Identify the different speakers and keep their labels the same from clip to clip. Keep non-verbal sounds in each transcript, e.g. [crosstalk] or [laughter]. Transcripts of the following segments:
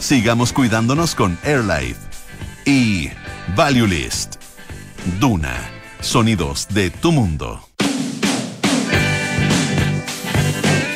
Speaker 1: Sigamos cuidándonos con AirLife y Value List. Duna, sonidos de tu mundo.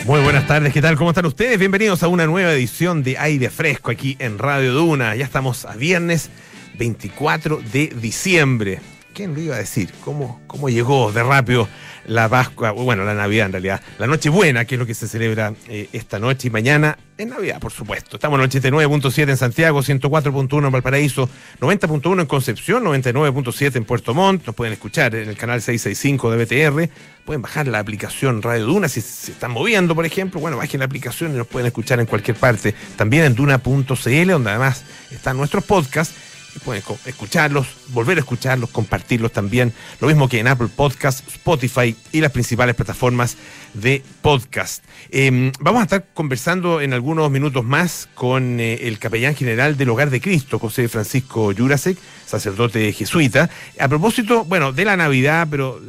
Speaker 2: Muy buenas tardes, ¿qué tal? ¿Cómo están ustedes? Bienvenidos a una nueva edición de Aire Fresco aquí en Radio Duna. Ya estamos a viernes 24 de diciembre. ¿Quién lo iba a decir? ¿Cómo, cómo llegó de rápido la Pascua? Bueno, la Navidad en realidad. La Nochebuena, que es lo que se celebra eh, esta noche y mañana en Navidad, por supuesto. Estamos en 89.7 en Santiago, 104.1 en Valparaíso, 90.1 en Concepción, 99.7 en Puerto Montt. Nos pueden escuchar en el canal 665 de BTR. Pueden bajar la aplicación Radio Duna si se están moviendo, por ejemplo. Bueno, bajen la aplicación y nos pueden escuchar en cualquier parte. También en duna.cl, donde además están nuestros podcasts pueden escucharlos, volver a escucharlos, compartirlos también. Lo mismo que en Apple Podcast, Spotify y las principales plataformas de podcast. Em, vamos a estar conversando en algunos minutos más con eh, el capellán general del Hogar de Cristo, José Francisco Jurasek, sacerdote jesuita. A propósito, bueno, de la Navidad, pero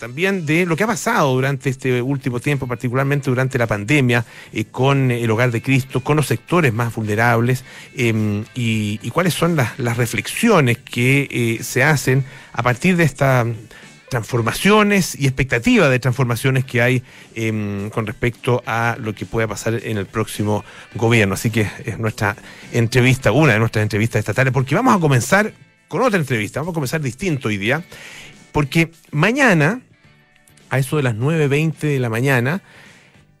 Speaker 2: también de lo que ha pasado durante este último tiempo, particularmente durante la pandemia, eh, con el hogar de Cristo, con los sectores más vulnerables em, y, cuáles son las, reflexiones que eh, se hacen a partir de estas transformaciones y expectativas de transformaciones que hay em, con respecto a lo que pueda pasar en el próximo gobierno. Así que es nuestra entrevista, una de nuestras entrevistas esta tarde, porque vamos a comenzar con otra entrevista, vamos a comenzar distinto hoy día, porque mañana a eso de las 9.20 de la mañana,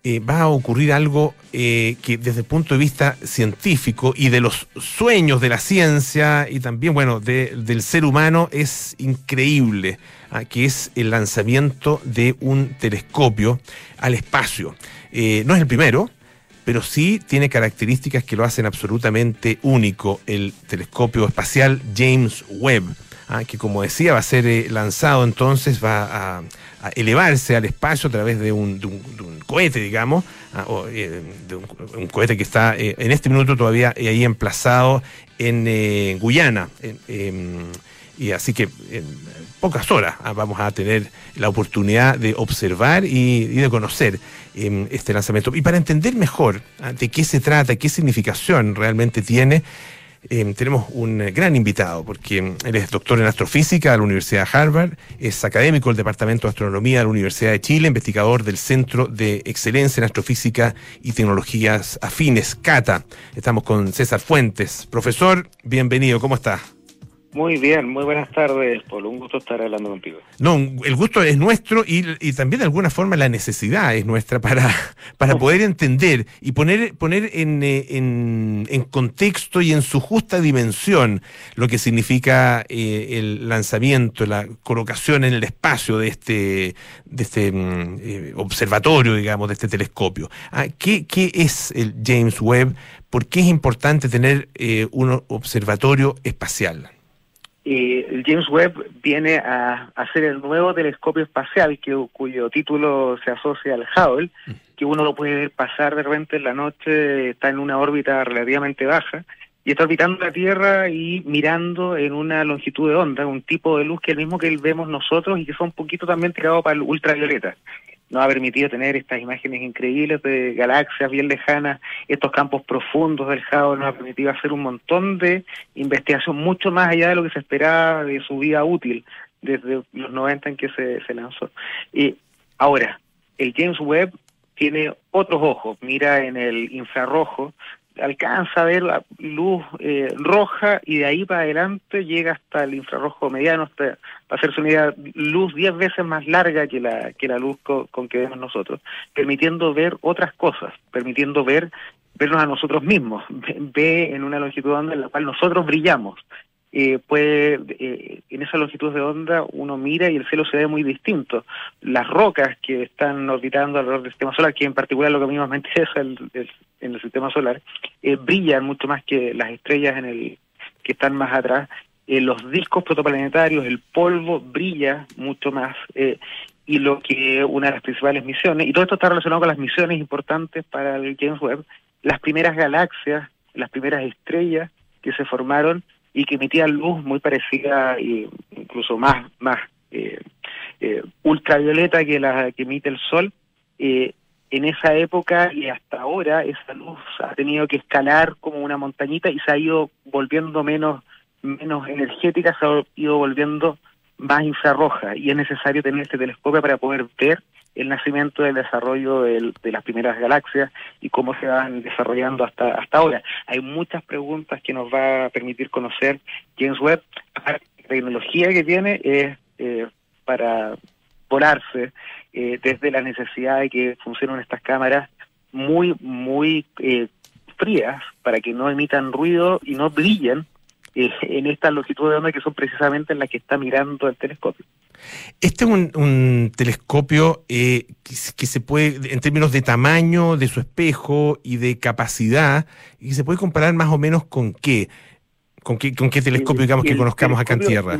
Speaker 2: eh, va a ocurrir algo eh, que desde el punto de vista científico y de los sueños de la ciencia y también, bueno, del ser humano es increíble, ah, que es el lanzamiento de un telescopio al espacio. Eh, no es el primero, pero sí tiene características que lo hacen absolutamente único, el telescopio espacial James Webb. Ah, que como decía va a ser lanzado entonces, va a, elevarse al espacio a través de un, cohete, digamos, ah, eh, de un, cohete que está eh, en este minuto todavía ahí emplazado en eh, Guyana. Em, y así que en pocas horas ah, vamos a tener la oportunidad de observar y, de conocer em, este lanzamiento. Y para entender mejor de qué se trata, qué significación realmente tiene, Em, tenemos un eh, gran invitado, porque em, él es doctor en astrofísica de la Universidad de Harvard, es académico del Departamento de Astronomía de la Universidad de Chile, investigador del Centro de Excelencia en Astrofísica y Tecnologías Afines, CATA. Estamos con César Fuentes. Profesor, bienvenido, ¿cómo está?
Speaker 3: Muy bien, muy buenas tardes, Polo. Un gusto estar hablando contigo.
Speaker 2: No, el gusto es nuestro y, también de alguna forma la necesidad es nuestra para, [laughs] para poder entender y poner, poner en, eh, en, en, contexto y en su justa dimensión lo que significa eh, el lanzamiento, la colocación en el espacio de este, de este mm, eh, observatorio, digamos, de este telescopio. Ah, ¿qué, ¿Qué es el James Webb? ¿Por qué es importante tener un observatorio espacial?
Speaker 3: El James Webb viene a, hacer el nuevo telescopio espacial que, cuyo título se asocia al Hubble, que uno lo puede ver pasar de repente en la noche, está en una órbita relativamente baja y está orbitando la Tierra y mirando en una longitud de onda, un tipo de luz que es el mismo que vemos nosotros y que son un poquito también tirado para el ultravioleta nos ha permitido tener estas imágenes increíbles de galaxias bien lejanas, estos campos profundos del Hubble, nos ha permitido hacer un montón de investigación mucho más allá de lo que se esperaba de su vida útil desde los 90 en que se, se lanzó. Y ahora, el James Webb tiene otros ojos, mira en el infrarrojo, alcanza a ver la luz eh, roja y de ahí para adelante llega hasta el infrarrojo mediano, hasta, para hacerse una luz diez veces más larga que la, que la luz con, que vemos nosotros, permitiendo ver otras cosas, permitiendo ver vernos a nosotros mismos, ve en una longitud de onda en la cual nosotros brillamos eh, puede, eh, en esa longitud de onda uno mira y el cielo se ve muy distinto. Las rocas que están orbitando alrededor del sistema solar, que en particular lo que a mí más me interesa el, en el sistema solar, eh, brillan mucho más que las estrellas en el que están más atrás. Eh, los discos protoplanetarios, el polvo brilla mucho más. Eh, y lo que una de las principales misiones, y todo esto está relacionado con las misiones importantes para el James Webb, las primeras galaxias, las primeras estrellas que se formaron y que emitían luz muy parecida e incluso más más eh, eh, ultravioleta que la que emite el sol eh, en esa época y hasta ahora esa luz ha tenido que escalar como una montañita y se ha ido volviendo menos menos energética, se ha ido volviendo más infrarroja. Y es necesario tener este telescopio para poder ver el nacimiento del desarrollo de las primeras galaxias y cómo se van desarrollando hasta hasta ahora. Hay muchas preguntas que nos va a permitir conocer James Webb. La tecnología que tiene es eh, para volarse eh, desde la necesidad de que funcionen estas cámaras muy, muy eh, frías para que no emitan ruido y no brillen eh, [laughs] en esta longitud de onda que son precisamente en las que está mirando el telescopio.
Speaker 2: Este es un, telescopio eh, que, se puede, en términos de tamaño, de su espejo y de capacidad, y se puede comparar más o menos con qué. ¿Con qué, con qué telescopio, digamos, que conozcamos acá en Tierra?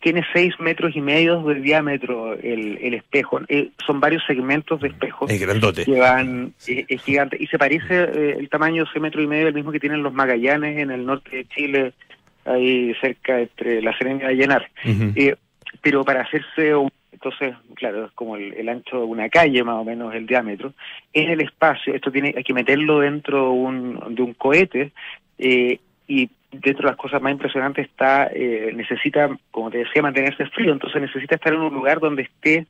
Speaker 3: Tiene seis metros y medio de diámetro el, el espejo. Eh, son varios segmentos de espejo.
Speaker 2: Es grandote.
Speaker 3: Que van, eh, es gigante. Y se parece eh, el tamaño de seis metros y medio el mismo que tienen los Magallanes en el norte de Chile, ahí cerca entre La Serena y Llenar. pero para hacerse entonces, claro, es como el, ancho de una calle más o menos el diámetro. En el espacio, esto tiene hay que meterlo dentro un, de un cohete eh, y dentro de las cosas más impresionantes está, eh, necesita, como te decía, mantenerse frío, entonces necesita estar en un lugar donde esté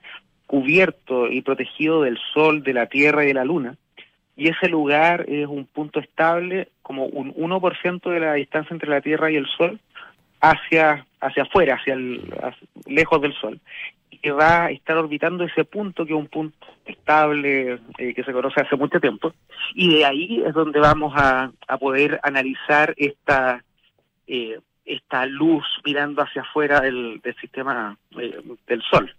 Speaker 3: cubierto y protegido del sol, de la tierra y de la luna. Y ese lugar es un punto estable, como un 1% de la distancia entre la tierra y el sol, hacia, hacia afuera, hacia, el, lejos del sol. Y que va a estar orbitando ese punto, que es un punto estable, eh, que se conoce hace mucho tiempo. Y de ahí es donde vamos a, a poder analizar esta eh, esta luz mirando hacia afuera del, sistema eh, del Sol.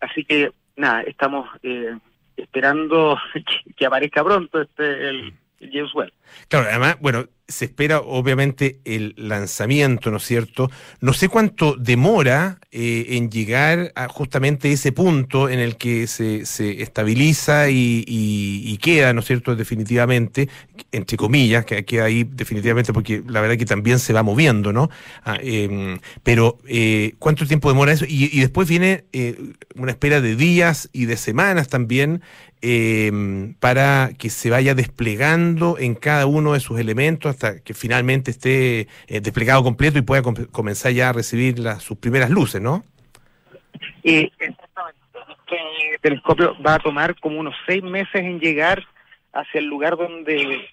Speaker 3: Así que, nada, estamos eh, esperando [laughs] que, aparezca pronto este el James Webb.
Speaker 2: Claro, además, bueno, se espera obviamente el lanzamiento, ¿no es cierto? No sé cuánto demora eh, en llegar a justamente ese punto en el que se, se estabiliza y, y, queda, ¿no es cierto? Definitivamente, entre comillas, que queda ahí definitivamente porque la verdad que también se va moviendo, ¿no? Ah, em, pero, eh, ¿cuánto tiempo demora eso? Y, y después viene eh, una espera de días y de semanas también eh, para que se vaya desplegando en cada uno de sus elementos que finalmente esté eh, desplegado completo y pueda comenzar ya a recibir sus primeras luces, ¿no?
Speaker 3: Eh, exactamente. Este telescopio va a tomar como unos seis meses en llegar hacia el lugar donde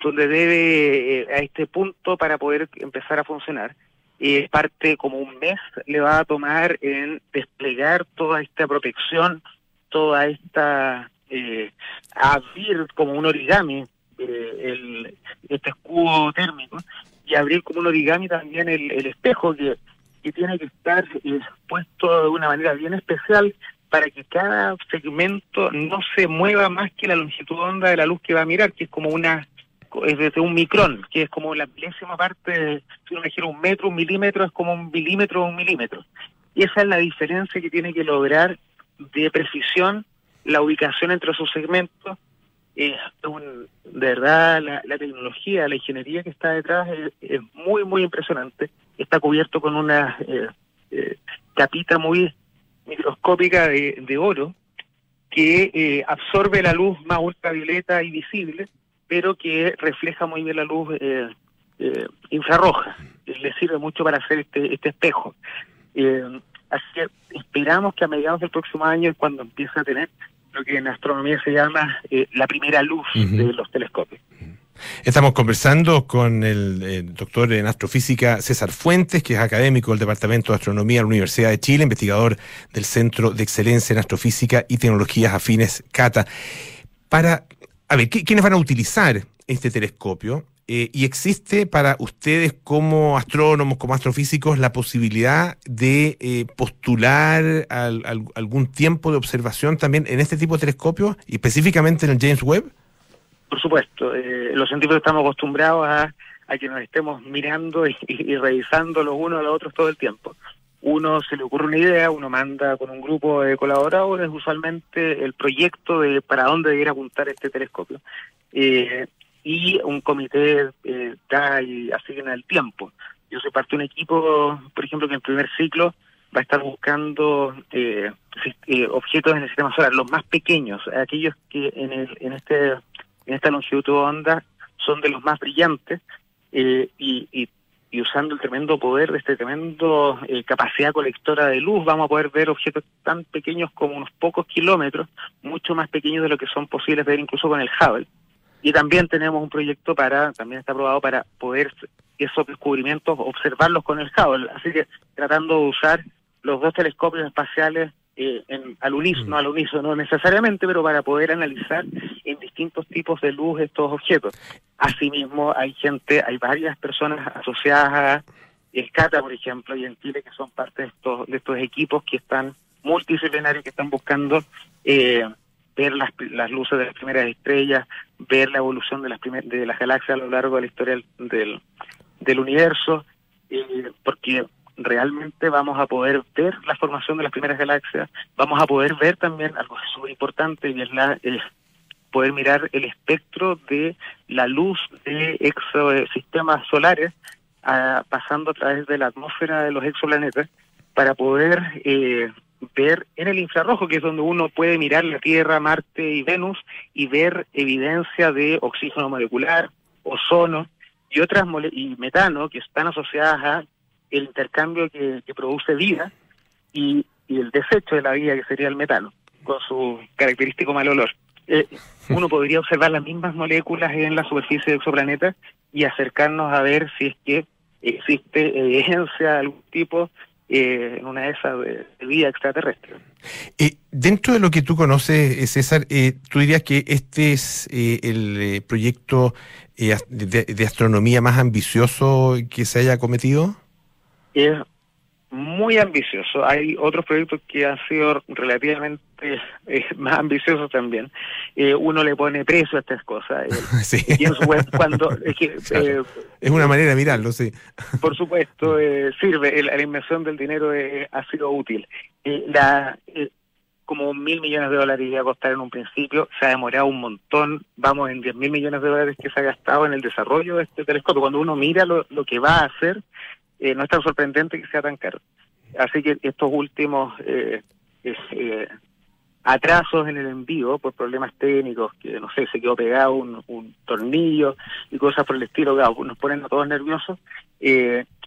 Speaker 3: donde debe eh, a este punto para poder empezar a funcionar. Eh, parte como un mes le va a tomar en desplegar toda esta protección, toda esta eh, abrir como un origami eh, el, este escudo térmico y abrir como un origami también el, el espejo que, que tiene que estar eh, puesto de una manera bien especial para que cada segmento no se mueva más que la longitud onda de la luz que va a mirar, que es como una es desde un micrón, que es como la milésima parte, si uno dijera un metro, un milímetro, es como un milímetro o un milímetro. Y esa es la diferencia que tiene que lograr de precisión la ubicación entre sus segmentos. es un, de verdad, la, tecnología, la ingeniería que está detrás es, muy, muy impresionante. Está cubierto con una eh, eh, capita muy microscópica de, oro que eh, absorbe la luz más ultravioleta y visible, pero que refleja muy bien la luz infrarroja. Le sirve mucho para hacer este, este espejo. así que esperamos que a mediados del próximo año cuando empiece a tener lo que en astronomía se llama eh, la primera luz de los telescopios.
Speaker 2: Estamos conversando con el, doctor en astrofísica César Fuentes, que es académico del Departamento de Astronomía de la Universidad de Chile, investigador del Centro de Excelencia en Astrofísica y Tecnologías Afines CATA. Para, a ver, ¿quiénes van a utilizar este telescopio? Eh, ¿Y existe para ustedes como astrónomos, como astrofísicos, la posibilidad de eh, postular algún tiempo de observación también en este tipo de telescopios, específicamente en el James Webb?
Speaker 3: Por supuesto, eh, los científicos estamos acostumbrados a, que nos estemos mirando y, revisando los unos a los otros todo el tiempo. Uno se le ocurre una idea, uno manda con un grupo de colaboradores usualmente el proyecto de para dónde debiera apuntar este telescopio. Eh, y un comité eh, da y asigna el tiempo. Yo soy parte de un equipo, por ejemplo, que en primer ciclo va a estar buscando eh, objetos en el sistema solar, los más pequeños, aquellos que en, el, en, este, en esta longitud de onda son de los más brillantes y, y, usando el tremendo poder de este tremendo capacidad colectora de luz, vamos a poder ver objetos tan pequeños como unos pocos kilómetros, mucho más pequeños de lo que son posibles ver incluso con el Hubble. Y también tenemos un proyecto para, también está aprobado para poder esos descubrimientos observarlos con el Hubble. Así que tratando de usar los dos telescopios espaciales eh, en, al unísono, mm. no al unísono necesariamente, pero para poder analizar en distintos tipos de luz estos objetos. Asimismo, hay gente, hay varias personas asociadas a Escata, por ejemplo, y en Chile que son parte de estos, de estos equipos que están multidisciplinarios, que están buscando eh, ver las, las luces de las primeras estrellas, ver la evolución de las, de las galaxias a lo largo de la historia del, del universo, eh, porque realmente vamos a poder ver la formación de las primeras galaxias, vamos a poder ver también algo súper importante y es la poder mirar el espectro de la luz de exosistemas solares pasando a través de la atmósfera de los exoplanetas para poder eh, ver en el infrarrojo, que es donde uno puede mirar la Tierra, Marte y Venus y ver evidencia de oxígeno molecular, ozono y otras y metano que están asociadas a el intercambio que, produce vida y, el desecho de la vida que sería el metano con su característico mal olor. Eh, [laughs] uno podría observar las mismas moléculas en la superficie del exoplaneta y acercarnos a ver si es que existe evidencia de algún tipo eh, en una de esas de, vida extraterrestre.
Speaker 2: Eh, dentro de lo que tú conoces, eh, César, eh, ¿tú dirías que este es el proyecto de, astronomía más ambicioso que se haya cometido?
Speaker 3: Es muy ambicioso. Hay otros proyectos que han sido relativamente [laughs] más ambiciosos también. uno le pone precio a estas cosas. [laughs]
Speaker 2: sí.
Speaker 3: cuando [laughs]
Speaker 2: es, una manera de mirarlo, sí.
Speaker 3: Por supuesto, sirve. La, inversión del dinero ha sido útil. la como mil millones de dólares iba a costar en un principio, se ha demorado un montón, vamos en diez mil millones de dólares que se ha gastado en el desarrollo de este telescopio. Cuando uno mira lo, lo que va a hacer, eh, no es tan sorprendente que sea tan caro. Así que estos últimos eh, eh, atrasos en el envío por problemas técnicos, que no sé, se quedó pegado un, tornillo y cosas por el estilo, nos ponen a todos nerviosos,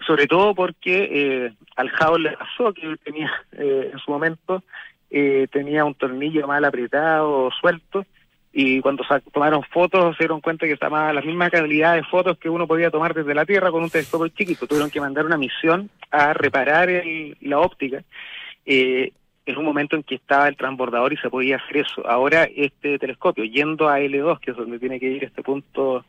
Speaker 3: sobre todo porque al Hubble le pasó que tenía en su momento eh, tenía un tornillo mal apretado, suelto, y cuando tomaron fotos se dieron cuenta que estaba la misma calidad de fotos que uno podía tomar desde la Tierra con un telescopio chiquito. Tuvieron que mandar una misión a reparar la óptica. Eh, en un momento en que estaba el transbordador y se podía hacer eso. Ahora este telescopio, yendo a L2, que es donde tiene que ir este punto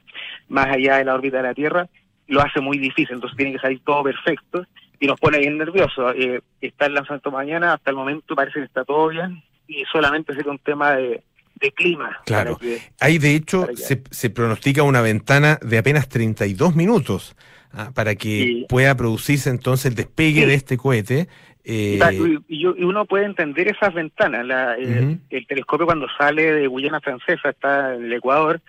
Speaker 3: más allá de la órbita de la Tierra, lo hace muy difícil, entonces tiene que salir todo perfecto y nos pone bien nerviosos. Eh, está el lanzamiento mañana, hasta el momento parece que está todo bien y solamente sería un tema de, clima.
Speaker 2: Claro. Ahí de hecho se, se, pronostica una ventana de apenas 32 minutos ah, para que pueda producirse entonces el despegue de este cohete.
Speaker 3: Eh... Y, uno puede entender esas ventanas. La, eh, el telescopio cuando sale de Guyana Francesa, está en el Ecuador,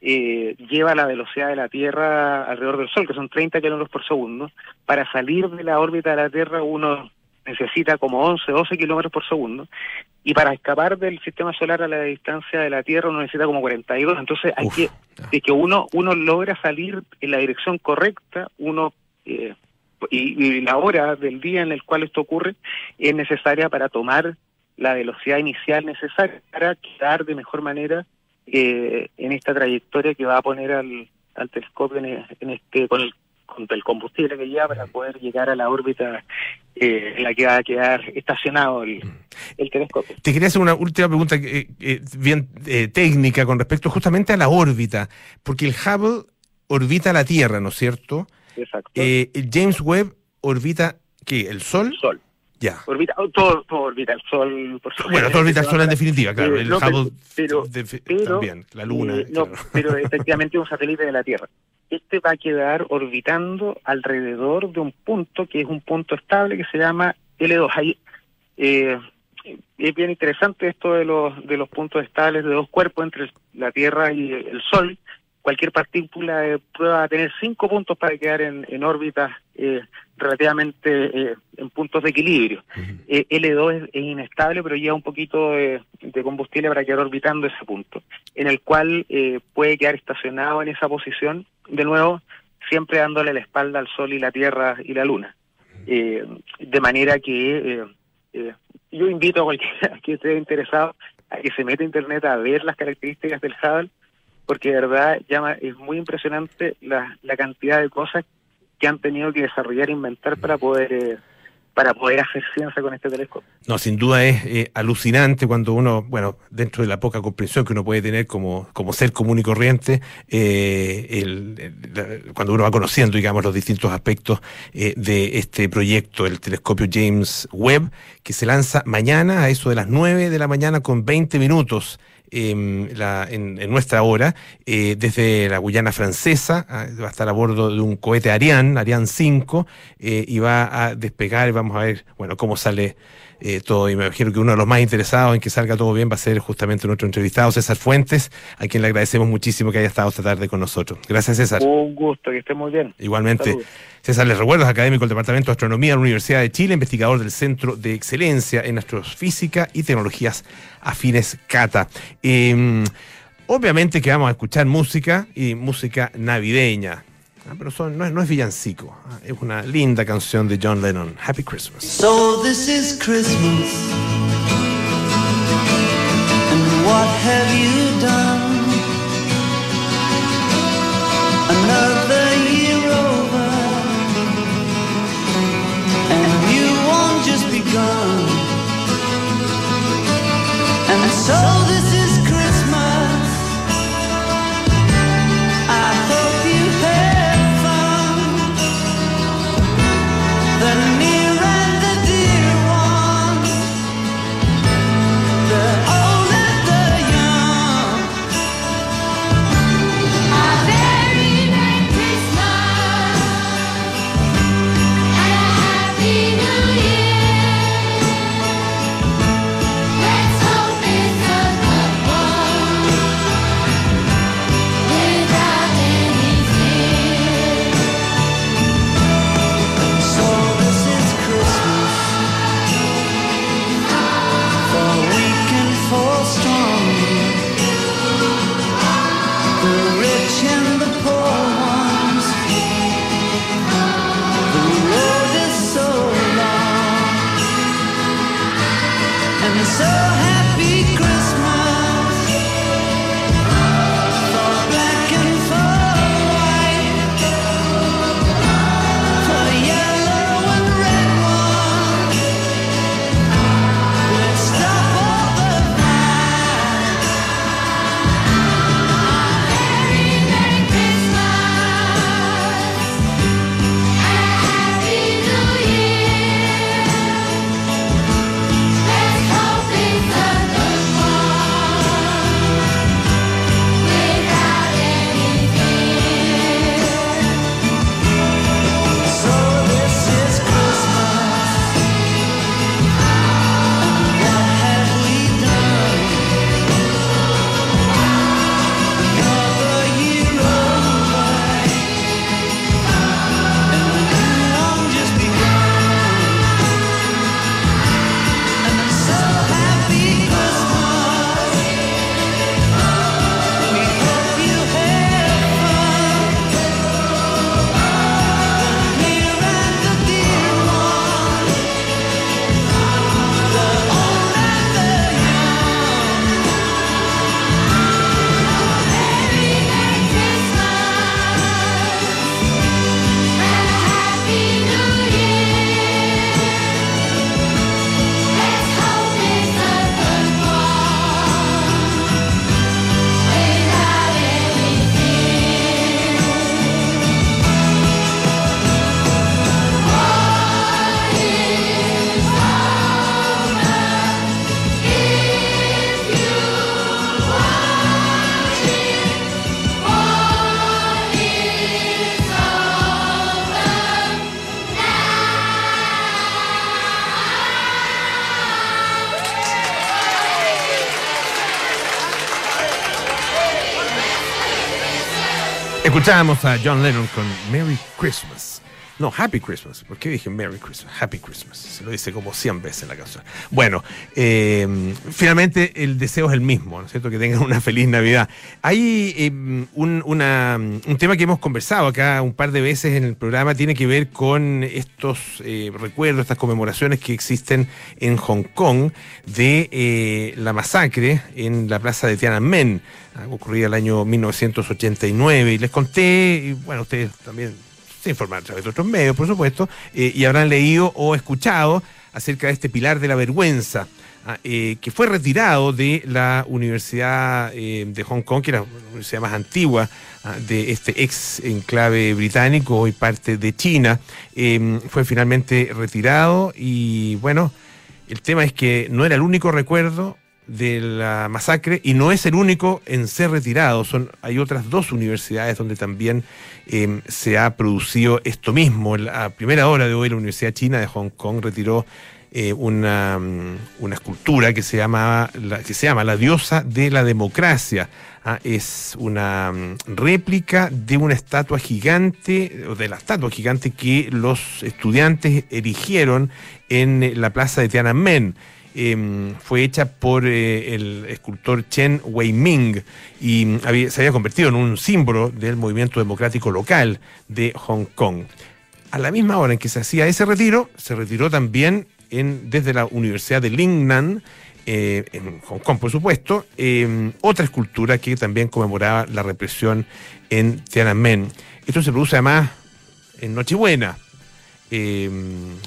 Speaker 3: eh, lleva la velocidad de la Tierra alrededor del Sol, que son 30 kilómetros por segundo. Para salir de la órbita de la Tierra uno necesita como 11, 12 kilómetros por segundo. Y para escapar del sistema solar a la distancia de la Tierra uno necesita como 42. Entonces hay que, de que uno, uno logra salir en la dirección correcta, uno... Eh, y, y la hora del día en el cual esto ocurre es necesaria para tomar la velocidad inicial necesaria para quedar de mejor manera eh, en esta trayectoria que va a poner al, al telescopio en, este con el, con el combustible que lleva para poder llegar a la órbita eh, en la que va a quedar estacionado el, el telescopio.
Speaker 2: Te quería hacer una última pregunta eh, eh bien eh, técnica con respecto justamente a la órbita, porque el Hubble orbita la Tierra, ¿no es cierto?
Speaker 3: Exacto.
Speaker 2: James Webb orbita ¿qué? ¿El Sol?
Speaker 3: El Sol.
Speaker 2: Ya.
Speaker 3: Orbita, oh, todo, todo orbita el Sol.
Speaker 2: Por bueno, todo orbita el Sol en definitiva, claro. Eh, el Hubble pero, también, la Luna.
Speaker 3: Eh, no, pero [laughs] efectivamente un satélite de la Tierra. Este va a quedar orbitando alrededor de un punto que es un punto estable que se llama L2. Ahí, eh, es bien interesante esto de los, de los puntos estables de dos cuerpos entre la Tierra y el Sol. Cualquier partícula eh, puede tener cinco puntos para quedar en, en órbitas relativamente eh, en puntos de equilibrio. Eh, L2 es, inestable, pero lleva un poquito de, combustible para quedar orbitando ese punto, en el cual eh, puede quedar estacionado en esa posición, de nuevo, siempre dándole la espalda al Sol y la Tierra y la Luna. de manera que yo invito a cualquiera [laughs] que esté interesado a que se meta a Internet a ver las características del Hubble, porque de verdad llama, es muy impresionante la, la cantidad de cosas que han tenido que desarrollar e inventar para poder eh, para poder hacer ciencia con este telescopio.
Speaker 2: No, sin duda es eh, alucinante cuando uno, bueno, dentro de la poca comprensión que uno puede tener como, como ser común y corriente, eh, cuando uno va conociendo, digamos, los distintos aspectos de este proyecto, el telescopio James Webb, que se lanza mañana a eso de las 9 de la mañana con 20 minutos. Em, en, nuestra hora, eh, desde la Guyana francesa, ah, va a estar a bordo de un cohete Ariane, Ariane 5, eh, y va a despegar, vamos a ver, bueno, cómo sale eh, todo. Y me imagino que uno de los más interesados en que salga todo bien va a ser justamente nuestro entrevistado, César Fuentes, a quien le agradecemos muchísimo que haya estado esta tarde con nosotros. Gracias, César.
Speaker 3: Un gusto, que esté muy bien.
Speaker 2: Igualmente. César, les recuerdo, es académico del Departamento de Astronomía de la Universidad de Chile, investigador del Centro de Excelencia en Astrofísica y Tecnologías Afines Cata. Em, obviamente que vamos a escuchar música y música navideña. Ah, pero son, no, es, no es villancico, ah, es una linda canción de John Lennon. Happy Christmas.
Speaker 4: So this is Christmas. And what have you done? Another year over. And you won't just begun. And so
Speaker 2: A John Lennon con Merry Christmas. No, Happy Christmas. ¿Por qué dije Merry Christmas? Happy Christmas. Se lo dice como 100 veces en la canción. Bueno, eh, finalmente el deseo es el mismo, ¿no es cierto? Que tengan una feliz Navidad. Hay eh, un, tema que hemos conversado acá un par de veces en el programa, tiene que ver con estos eh, recuerdos, estas conmemoraciones que existen en Hong Kong de la masacre en la plaza de Tiananmen, ah, ocurrida el año 1989. Y les conté, y bueno, ustedes también se informaron a través de otros medios, por supuesto, eh, y habrán leído o escuchado acerca de este pilar de la vergüenza, ah, eh, que fue retirado de la Universidad eh, de Hong Kong, que era la universidad más antigua ah, de este ex enclave británico, hoy parte de China. Eh, fue finalmente retirado y bueno, el tema es que no era el único recuerdo de la masacre y no es el único en ser retirado. Son, hay otras dos universidades donde también eh, se ha producido esto mismo. A primera hora de hoy la Universidad China de Hong Kong retiró eh, una, mm, una escultura que se, llama, la, que se llama La diosa de la democracia. Ah, es una mm, réplica de una estatua gigante, o de la estatua gigante que los estudiantes erigieron en la plaza de Tiananmen. Eh, fue hecha por eh, el escultor Chen Wei-ming y mm, había- se había convertido en un símbolo del movimiento democrático local de Hong Kong. A la misma hora en que se hacía ese retiro, se retiró también desde la Universidad de Lingnan, eh, en Hong Kong, por supuesto, eh, otra escultura que también conmemoraba la represión en Tiananmen. Esto se produce además en Nochebuena, eh,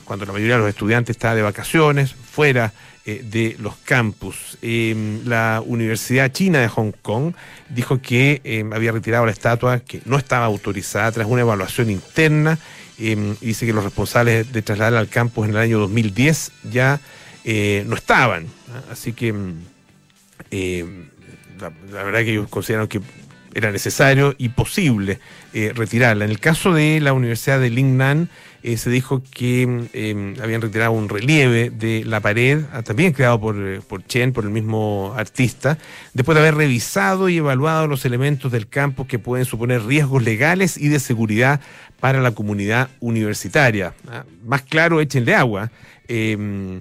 Speaker 2: cuando la mayoría de los estudiantes está de vacaciones, fuera eh, de los campus. Eh, la Universidad China de Hong Kong dijo que eh, había retirado la estatua, que no estaba autorizada tras una evaluación interna, y dice que los responsables de trasladarla al campus en el año 2010 ya eh, no estaban. ¿ah? Así que la, verdad que ellos consideraron que era necesario y posible eh, retirarla. En el caso de la Universidad de Lingnan, eh, se dijo que mm, eh, habían retirado un relieve de la pared, ah, también creado por, eh, por Chen, por el mismo artista, después de haber revisado y evaluado los elementos del campus que pueden suponer riesgos legales y de seguridad para la comunidad universitaria. Ah, Más claro, échenle agua. Eh,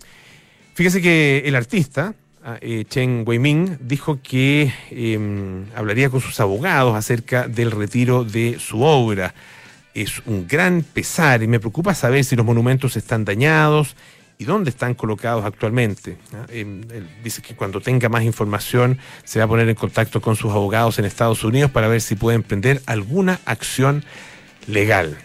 Speaker 2: Fíjese que el artista, ah, eh, Chen Weiming, dijo que eh, hablaría con sus abogados acerca del retiro de su obra. Es un gran pesar y me preocupa saber si los monumentos están dañados y dónde están colocados actualmente. Eh, él dice que cuando tenga más información se va a poner en contacto con sus abogados en Estados Unidos para ver si puede emprender alguna acción legal.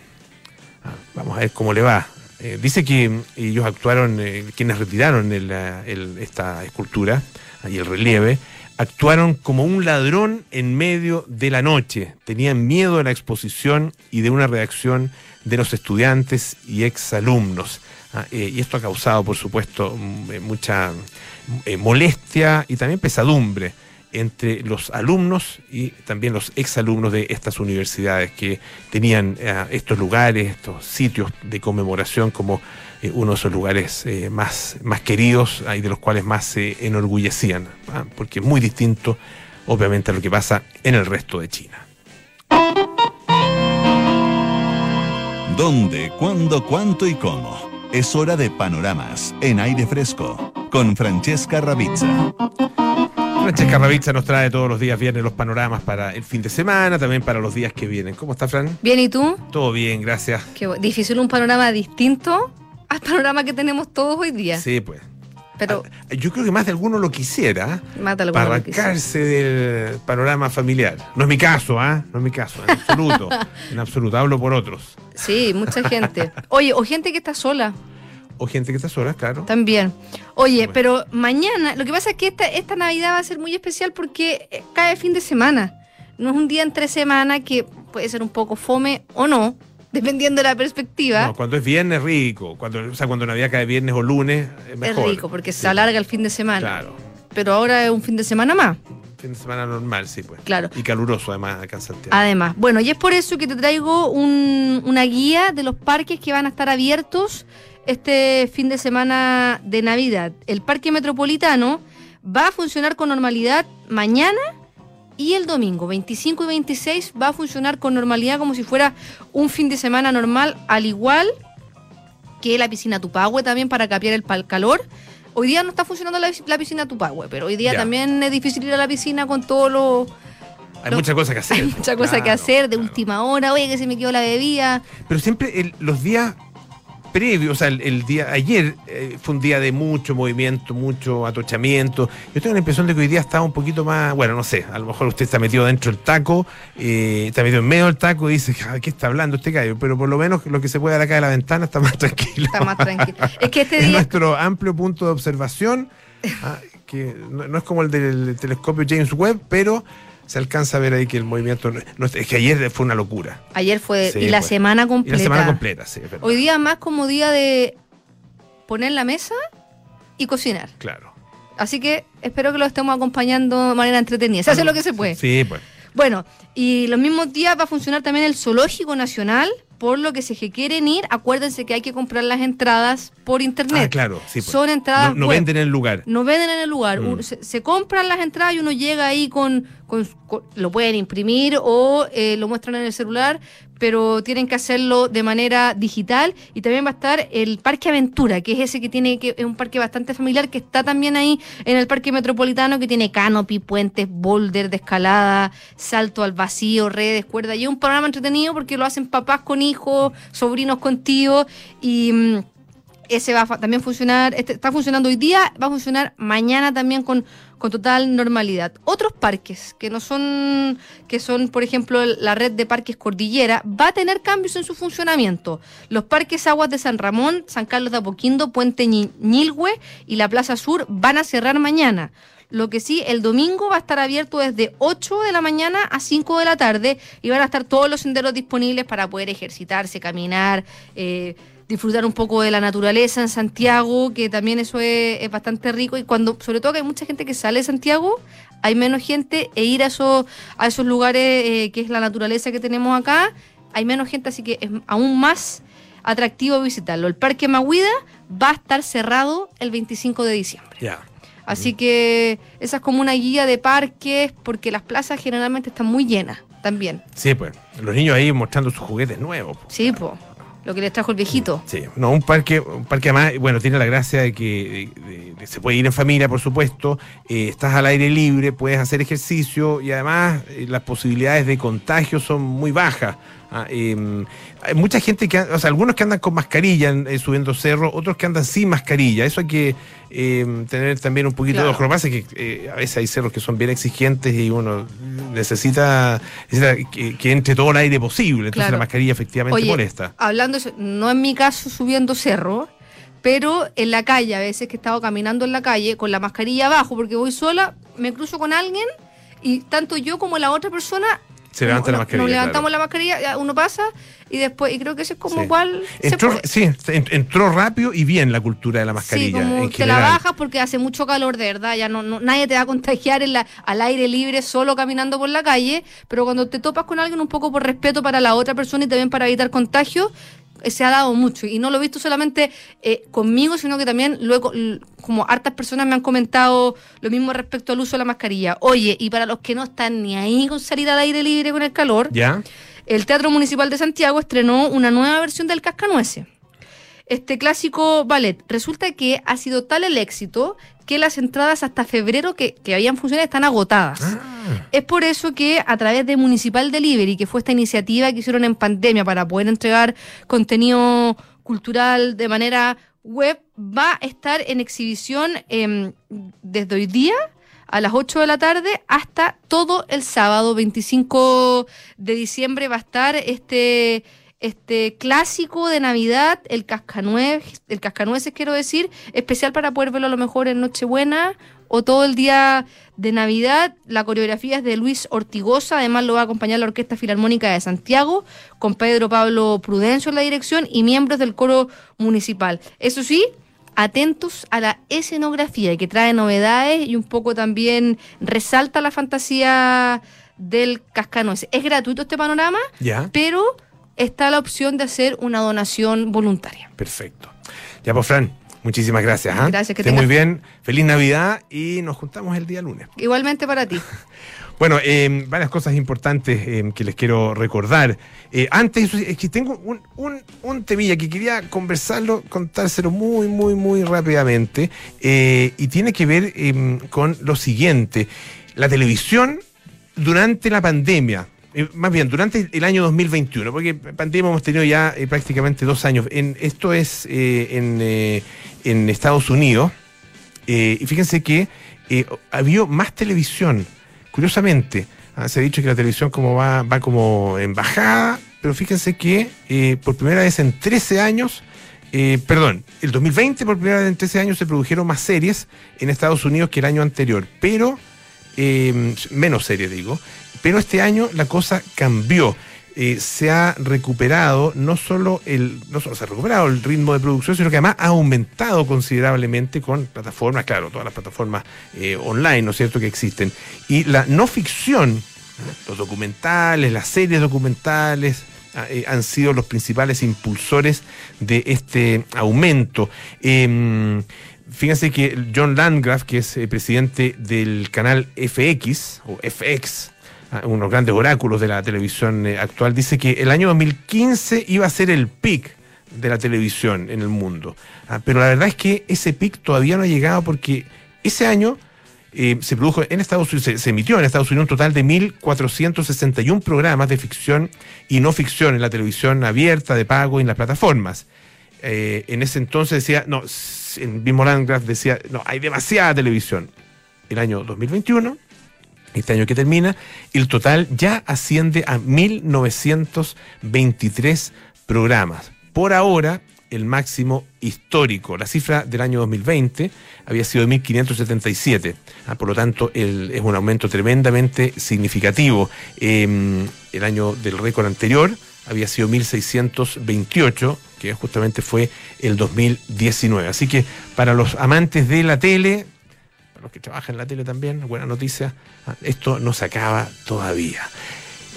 Speaker 2: Ah, Vamos a ver cómo le va. Eh, dice que mm, ellos actuaron, eh, quienes retiraron el- esta escultura ah, y el relieve, actuaron como un ladrón en medio de la noche. Tenían miedo de la exposición y de una reacción de los estudiantes y exalumnos. Ah, eh, y esto ha causado, por supuesto, mm, eh, mucha mm, eh, molestia y también pesadumbre entre los alumnos y también los exalumnos de estas universidades que tenían estos lugares, estos sitios de conmemoración como eh, uno de esos lugares eh, más, más queridos y de los cuales más se enorgullecían, ah, porque es muy distinto, obviamente, a lo que pasa en el resto de China.
Speaker 1: ¿Dónde, cuándo, cuánto y cómo? Es hora de panoramas en aire fresco con Francesca Ravizza.
Speaker 2: Francesca Ravizza nos trae todos los días viernes los panoramas para el fin de semana, también para los días que vienen. ¿Cómo está, Fran?
Speaker 5: Bien, ¿y tú?
Speaker 2: Todo bien, gracias.
Speaker 5: Qué difícil un panorama distinto panorama que tenemos todos hoy día.
Speaker 2: Sí, pues.
Speaker 5: Pero
Speaker 2: Ah, Yo creo que más de alguno lo quisiera. para arrancarse del panorama familiar. No es mi caso, ¿ah? No es mi caso, en absoluto. [laughs] en absoluto, hablo por otros.
Speaker 5: Sí, mucha gente. Oye, o gente que está sola
Speaker 2: O gente que está sola, claro.
Speaker 5: también. Oye,
Speaker 2: Bueno.
Speaker 5: pero mañana, lo que pasa es que esta, esta Navidad va a ser muy especial porque eh, cae fin de semana. No es un día entre semana que puede ser un poco fome o no, dependiendo de la perspectiva.
Speaker 2: No, cuando es viernes, rico. Cuando, o sea, cuando Navidad cae viernes o lunes, es
Speaker 5: es
Speaker 2: mejor.
Speaker 5: rico porque
Speaker 2: Sí,
Speaker 5: se alarga el fin de semana.
Speaker 2: Claro.
Speaker 5: Pero ahora es un fin de semana más.
Speaker 2: Fin de semana normal, sí, pues.
Speaker 5: Claro.
Speaker 2: Y caluroso, además, acá en Santiago.
Speaker 5: Además, bueno, y es por eso que te traigo un- una guía de los parques que van a estar abiertos este fin de semana de Navidad. El Parque Metropolitano va a funcionar con normalidad mañana, Y el domingo, 25 y 26, va a funcionar con normalidad como si fuera un fin de semana normal, al igual que la piscina Tupahue también para capear el pal- calor. Hoy día no está funcionando la, la piscina Tupahue, pero hoy día también es difícil ir a la piscina con todo lo...
Speaker 2: Hay
Speaker 5: Lo-
Speaker 2: muchas cosas que [laughs] hacer.
Speaker 5: Hay mucha cosa que hacer de
Speaker 2: claro.
Speaker 5: última hora, oye, que se me quedó la bebida.
Speaker 2: Pero siempre el- los días previos, o sea, el, el día ayer eh, fue un día de mucho movimiento, mucho atochamiento. Yo tengo la impresión de que hoy día está un poquito más, bueno, no sé, a lo mejor usted está metido dentro del taco, eh, está metido en medio del taco y dice, "Ah, ¿qué está hablando este gallo? Pero por lo menos lo que se puede ver acá de la ventana está más [laughs] tranquilo.
Speaker 5: Está más tranquilo. Es que este [laughs]
Speaker 2: es
Speaker 5: día...
Speaker 2: nuestro amplio punto de observación, ah, que no, no es como el del telescopio James Webb, pero se alcanza a ver ahí que el movimiento, no- no- es que ayer fue una locura.
Speaker 5: Ayer fue...
Speaker 2: Sí,
Speaker 5: y la
Speaker 2: pues.
Speaker 5: semana
Speaker 2: Y
Speaker 5: completa.
Speaker 2: la semana completa, sí, es.
Speaker 5: Hoy día más como día de poner la mesa y cocinar.
Speaker 2: Claro.
Speaker 5: Así que espero que lo estemos acompañando de manera entretenida. Se hace lo que se puede.
Speaker 2: Sí, pues.
Speaker 5: Bueno, y los mismos días va a funcionar también el Zoológico Nacional, por lo que si que quieren ir, acuérdense que hay que comprar las entradas por internet.
Speaker 2: Ah, claro, sí. pues.
Speaker 5: Son entradas
Speaker 2: No, no
Speaker 5: web.
Speaker 2: venden en el lugar.
Speaker 5: No venden en el lugar.
Speaker 2: Mm.
Speaker 5: Se, se compran las entradas y uno llega ahí con. Lo pueden imprimir o eh, lo muestran en el celular, pero tienen que hacerlo de manera digital. Y también va a estar el Parque Aventura, que es ese que tiene. que es un parque bastante familiar, que está también ahí en el Parque Metropolitano, que tiene canopy, puentes, boulder de escalada, salto al vacío, redes, cuerda. Y es un programa entretenido porque lo hacen papás con hijos, sobrinos con tíos. Y. ese va a también funcionar, este está funcionando hoy día, va a funcionar mañana también con, con total normalidad. Otros parques que no son, que son, por ejemplo, la red de parques Cordillera, va a tener cambios en su funcionamiento. Los parques Aguas de San Ramón, San Carlos de Apoquindo, Puente Ñi- Ñilhue y la Plaza Sur van a cerrar mañana. Lo que sí, el domingo va a estar abierto desde 8 de la mañana a 5 de la tarde y van a estar todos los senderos disponibles para poder ejercitarse, caminar, eh, disfrutar un poco de la naturaleza en Santiago, que también eso es, es bastante rico. Y cuando, sobre todo que hay mucha gente que sale de Santiago, hay menos gente e ir a esos, a esos lugares eh, que es la naturaleza que tenemos acá, hay menos gente, así que es aún más atractivo visitarlo. El Parque Maguida va a estar cerrado el 25 de diciembre.
Speaker 2: Ya.
Speaker 5: Así que esa es como una guía de parques, porque las plazas generalmente están muy llenas también.
Speaker 2: Sí, pues. Los niños ahí mostrando sus juguetes nuevos. po.
Speaker 5: Sí, po, lo que les trajo el viejito.
Speaker 2: Sí, no, un parque, un parque además, bueno, tiene la gracia de que se puede ir en familia, por supuesto, eh, estás al aire libre, puedes hacer ejercicio y además eh, las posibilidades de contagio son muy bajas. Ah, eh, hay mucha gente que, o sea, algunos que andan con mascarilla eh, subiendo cerro, otros que andan sin mascarilla. Eso hay que eh, tener también un poquito
Speaker 5: Claro.
Speaker 2: de ojo. Lo que pasa es que eh, a veces hay cerros que son bien exigentes y uno necesita, necesita que, que entre todo el aire posible. Entonces
Speaker 5: Claro.
Speaker 2: la mascarilla efectivamente
Speaker 5: Oye,
Speaker 2: molesta.
Speaker 5: hablando, no en mi caso subiendo cerro, pero en la calle, a veces que he estado caminando en la calle con la mascarilla abajo, porque voy sola, me cruzo con alguien y tanto yo como la otra persona
Speaker 2: Se levanta la
Speaker 5: nos-
Speaker 2: mascarilla.
Speaker 5: Nos levantamos
Speaker 2: claro.
Speaker 5: la mascarilla, uno pasa y después, y creo que eso es como
Speaker 2: Sí. Entró,
Speaker 5: puede.
Speaker 2: sí, en- entró rápido y bien la cultura de la mascarilla.
Speaker 5: Sí, como
Speaker 2: en
Speaker 5: te la bajas porque hace mucho calor, de verdad. Ya no, no- nadie te va a contagiar en la, al aire libre solo caminando por la calle. Pero cuando te topas con alguien, un poco por respeto para la otra persona y también para evitar contagios, eh, se ha dado mucho. Y no lo he visto solamente eh, conmigo, sino que también luego, l- como hartas personas me han comentado lo mismo respecto al uso de la mascarilla. Oye, y para los que no están ni ahí con salir al aire libre con el calor,
Speaker 2: ¿Ya?
Speaker 5: el Teatro Municipal de Santiago estrenó una nueva versión del Cascanueces. Este clásico ballet. Resulta que ha sido tal el éxito que las entradas hasta febrero que, que habían funcionado están agotadas.
Speaker 2: Ah,
Speaker 5: Es por eso que a través de Municipal Delivery, que fue esta iniciativa que hicieron en pandemia para poder entregar contenido cultural de manera web, va a estar en exhibición em, desde hoy día a las 8 de la tarde hasta todo el sábado 25 de diciembre va a estar este este clásico de Navidad, el cascanueces, el cascanueces quiero decir, especial para poder verlo a lo mejor en Nochebuena o todo el día de Navidad. La coreografía es de Luis Ortigosa, además lo va a acompañar la Orquesta Filarmónica de Santiago, con Pedro Pablo Prudencio en la dirección y miembros del coro municipal. Eso sí, atentos a la escenografía que trae novedades y un poco también resalta la fantasía del cascanueces. Es gratuito este panorama,
Speaker 2: ¿Ya?
Speaker 5: pero está la opción de hacer una donación voluntaria.
Speaker 2: Perfecto. Ya, pues, Fran, muchísimas gracias. ¿ah?
Speaker 5: Gracias, que
Speaker 2: Esté muy bien. Feliz Navidad y nos juntamos el día lunes.
Speaker 5: Igualmente para ti. [laughs]
Speaker 2: Bueno, eh, varias cosas importantes eh, que les quiero recordar. Eh, antes, es que tengo un, un, un temilla que quería conversarlo, contárselo muy, muy, muy rápidamente. eh, y tiene que ver eh, con lo siguiente. La televisión durante la pandemia. Eh, más bien, durante el año 2021, porque pandemia hemos tenido ya eh, prácticamente dos años. Esto es eh, en, en Estados Unidos. Y fíjense que había más televisión. Curiosamente, ah, se ha dicho que la televisión como va, va como en bajada, pero fíjense que por primera vez en 13 años, perdón, el 2020 por primera vez en 13 años se produjeron más series en Estados Unidos que el año anterior, pero menos series digo, pero este año la cosa cambió. Eh, se ha recuperado no solo el no solo se ha recuperado el ritmo de producción sino que además ha aumentado considerablemente con plataformas claro todas las plataformas eh, online no es cierto que existen. Y la no ficción los documentales las series documentales ah, eh, han sido los principales impulsores de este aumento. Em, Fíjense que John Landgraf, que es presidente del canal FX o FX, ah, uno de los grandes oráculos de la televisión eh, actual, dice que el año 2015 iba a ser el pic de la televisión en el mundo. Ah, pero la verdad es que ese pic todavía no ha llegado porque ese año eh, se produjo en Estados Unidos, se, emitió en Estados Unidos un total de 1.461 programas de ficción y no ficción en la televisión abierta, de pago y en las plataformas. Eh, en ese entonces decía, no, mismo Landgraf decía, no, hay demasiada televisión. El año 2021, este año que termina, el total ya asciende a 1923 programas. Por ahora, el máximo histórico. La cifra del año 2020 había sido de 1577. Ah, por lo tanto, es un aumento tremendamente significativo. Eh, el año del récord anterior había sido 1628, que justamente fue el 2019. Así que para los amantes de la tele, los que trabajan en la tele también, buena noticia, esto no se acaba todavía.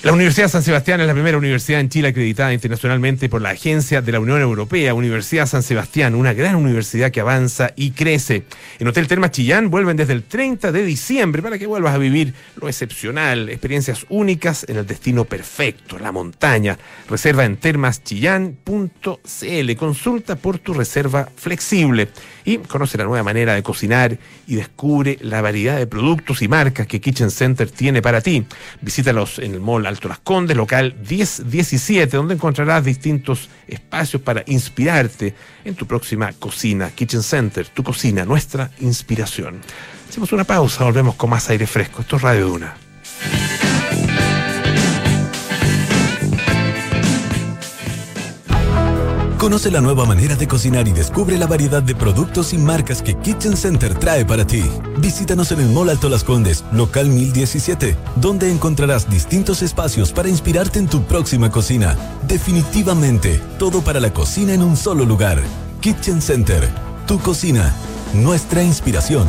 Speaker 2: La Universidad San Sebastián es la primera universidad en Chile acreditada internacionalmente por la Agencia de la Unión Europea, Universidad San Sebastián, una gran universidad que avanza y crece. En Hotel Termas Chillán vuelven desde el 30 de diciembre para que vuelvas a vivir lo excepcional, experiencias únicas en el destino perfecto, la montaña. Reserva en termaschillán.cl, consulta por tu reserva flexible y conoce la nueva manera de cocinar y descubre la variedad de productos y marcas que Kitchen Center tiene para ti. Visítalos en el Mall Alto Las Condes, local 1017, donde encontrarás distintos espacios para inspirarte en tu próxima cocina. Kitchen Center, tu cocina, nuestra inspiración. Hacemos una pausa, volvemos con más aire fresco. Esto es Radio Duna.
Speaker 6: Conoce la nueva manera de cocinar y descubre la variedad de productos y marcas que Kitchen Center trae para ti. Visítanos en el Mall Alto Las Condes, local 1017, donde encontrarás distintos espacios para inspirarte en tu próxima cocina. Definitivamente, todo para la cocina en un solo lugar. Kitchen Center, tu cocina, nuestra inspiración.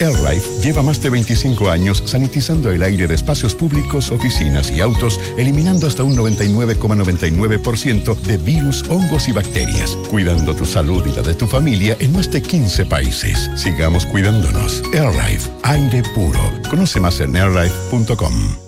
Speaker 7: AirLife lleva más de 25 años sanitizando el aire de espacios públicos, oficinas y autos, eliminando hasta un 99,99% de virus, hongos y bacterias, cuidando tu salud y la de tu familia en más de 15 países. Sigamos cuidándonos. AirLife, aire puro. Conoce más en airlife.com.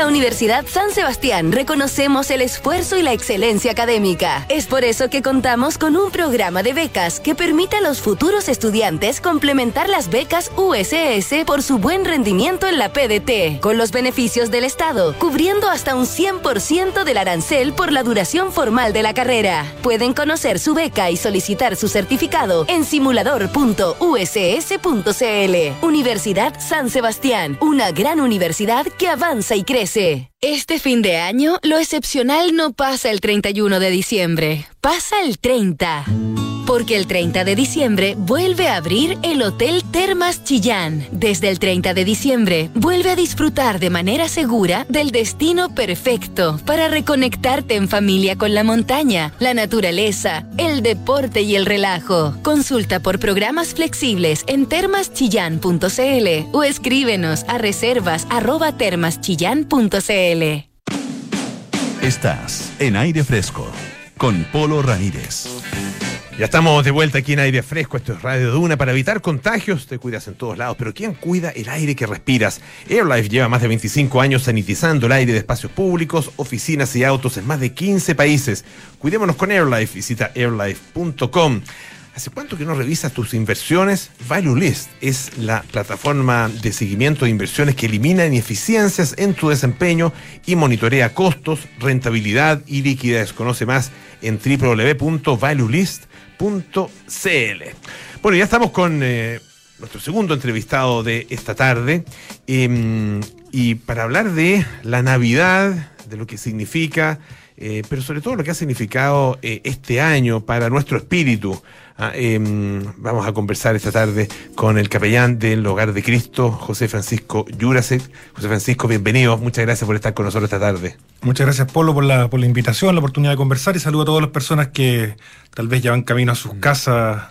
Speaker 8: La Universidad San Sebastián reconocemos el esfuerzo y la excelencia académica. Es por eso que contamos con un programa de becas que permite a los futuros estudiantes complementar las becas USS por su buen rendimiento en la PDT, con los beneficios del Estado, cubriendo hasta un 100% del arancel por la duración formal de la carrera. Pueden conocer su beca y solicitar su certificado en simulador.uss.cl. Universidad San Sebastián, una gran universidad que avanza y crece. Este fin de año, lo excepcional no pasa el 31 de diciembre, pasa el 30. Porque el 30 de diciembre vuelve a abrir el Hotel Termas Chillán. Desde el 30 de diciembre, vuelve a disfrutar de manera segura del destino perfecto para reconectarte en familia con la montaña, la naturaleza, el deporte y el relajo. Consulta por programas flexibles en termaschillán.cl o escríbenos a reservas arroba termaschillán.cl.
Speaker 1: Estás en aire fresco con Polo Ramírez.
Speaker 2: Ya estamos de vuelta aquí en aire fresco, esto es Radio Duna. Para evitar contagios, te cuidas en todos lados, pero ¿quién cuida el aire que respiras? AirLife lleva más de 25 años sanitizando el aire de espacios públicos, oficinas y autos en más de 15 países. Cuidémonos con AirLife, visita airlife.com. ¿Hace cuánto que no revisas tus inversiones? Value List es la plataforma de seguimiento de inversiones que elimina ineficiencias en tu desempeño y monitorea costos, rentabilidad y liquidez. Conoce más en www.valuelist.cl. Bueno, ya estamos con eh, nuestro segundo entrevistado de esta tarde em, y para hablar de la Navidad, de lo que significa, eh, pero sobre todo lo que ha significado eh, este año para nuestro espíritu. Ah, em, vamos a conversar esta tarde con el capellán del Hogar de Cristo, José Francisco Jurasek. José Francisco, bienvenido. Muchas gracias por estar con nosotros esta tarde.
Speaker 9: Muchas gracias, Polo, por la, por la invitación, la oportunidad de conversar y saludo a todas las personas que tal vez ya van camino a sus casas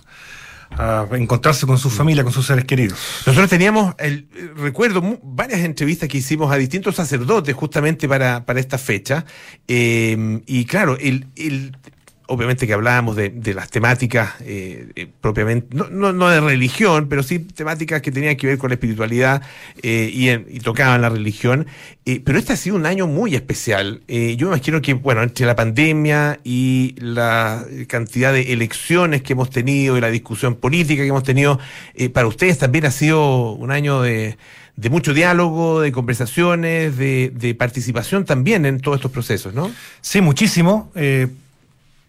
Speaker 9: a encontrarse con su familia, con sus seres queridos.
Speaker 2: Nosotros teníamos, el, recuerdo, varias entrevistas que hicimos a distintos sacerdotes justamente para, para esta fecha. eh, y claro, el, el- obviamente que hablábamos de, de las temáticas eh, eh, propiamente, no, no, no de religión, pero sí temáticas que tenían que ver con la espiritualidad eh, y, tocaban la religión. Pero este ha sido un año muy especial. Yo me imagino que, bueno, entre la pandemia y la cantidad de elecciones que hemos tenido y la discusión política que hemos tenido, para ustedes también ha sido un año de, de mucho diálogo, de conversaciones, de, de participación también en todos estos procesos, ¿no?
Speaker 9: Sí, muchísimo.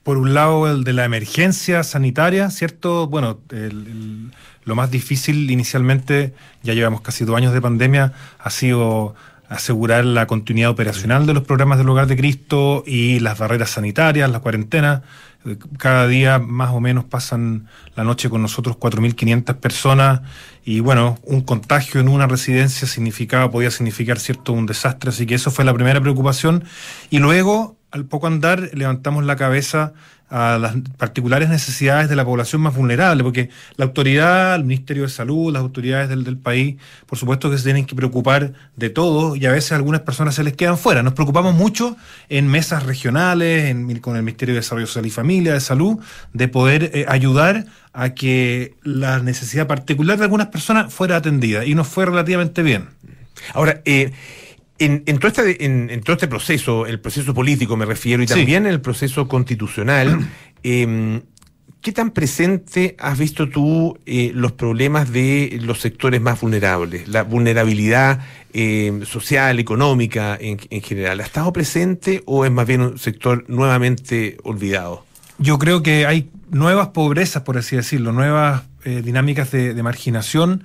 Speaker 9: Por un lado, el de la emergencia sanitaria, ¿cierto? Bueno, el- lo más difícil inicialmente, ya llevamos casi dos años de pandemia, ha sido asegurar la continuidad operacional de los programas del Hogar de Cristo y las barreras sanitarias, la cuarentena. Eh, Cada día más o menos pasan la noche con nosotros 4.500 personas y bueno, un contagio en una residencia significaba, podía significar cierto un desastre, así que eso fue la primera preocupación. Y luego, al poco andar, levantamos la cabeza a las particulares necesidades de la población más vulnerable, porque la autoridad, el Ministerio de Salud, las autoridades del, país, por supuesto que se tienen que preocupar de todo y a veces algunas personas se les quedan fuera. Nos preocupamos mucho en mesas regionales, en- con el Ministerio de Desarrollo Social y Familia, de Salud, de poder eh, ayudar a que la necesidad particular de algunas personas fuera atendida y nos fue relativamente bien.
Speaker 2: Ahora, eh, en, en todo este, en, en todo este proceso, el proceso político me refiero, y
Speaker 9: Sí.
Speaker 2: también el proceso constitucional, eh, [clears throat] ¿qué tan presente has visto tú eh, los problemas de los sectores más vulnerables? La vulnerabilidad eh, social, económica en, en general. ¿Ha estado presente o es más bien un sector nuevamente olvidado?
Speaker 9: Yo creo que hay nuevas pobrezas, por así decirlo, nuevas eh, dinámicas de, de marginación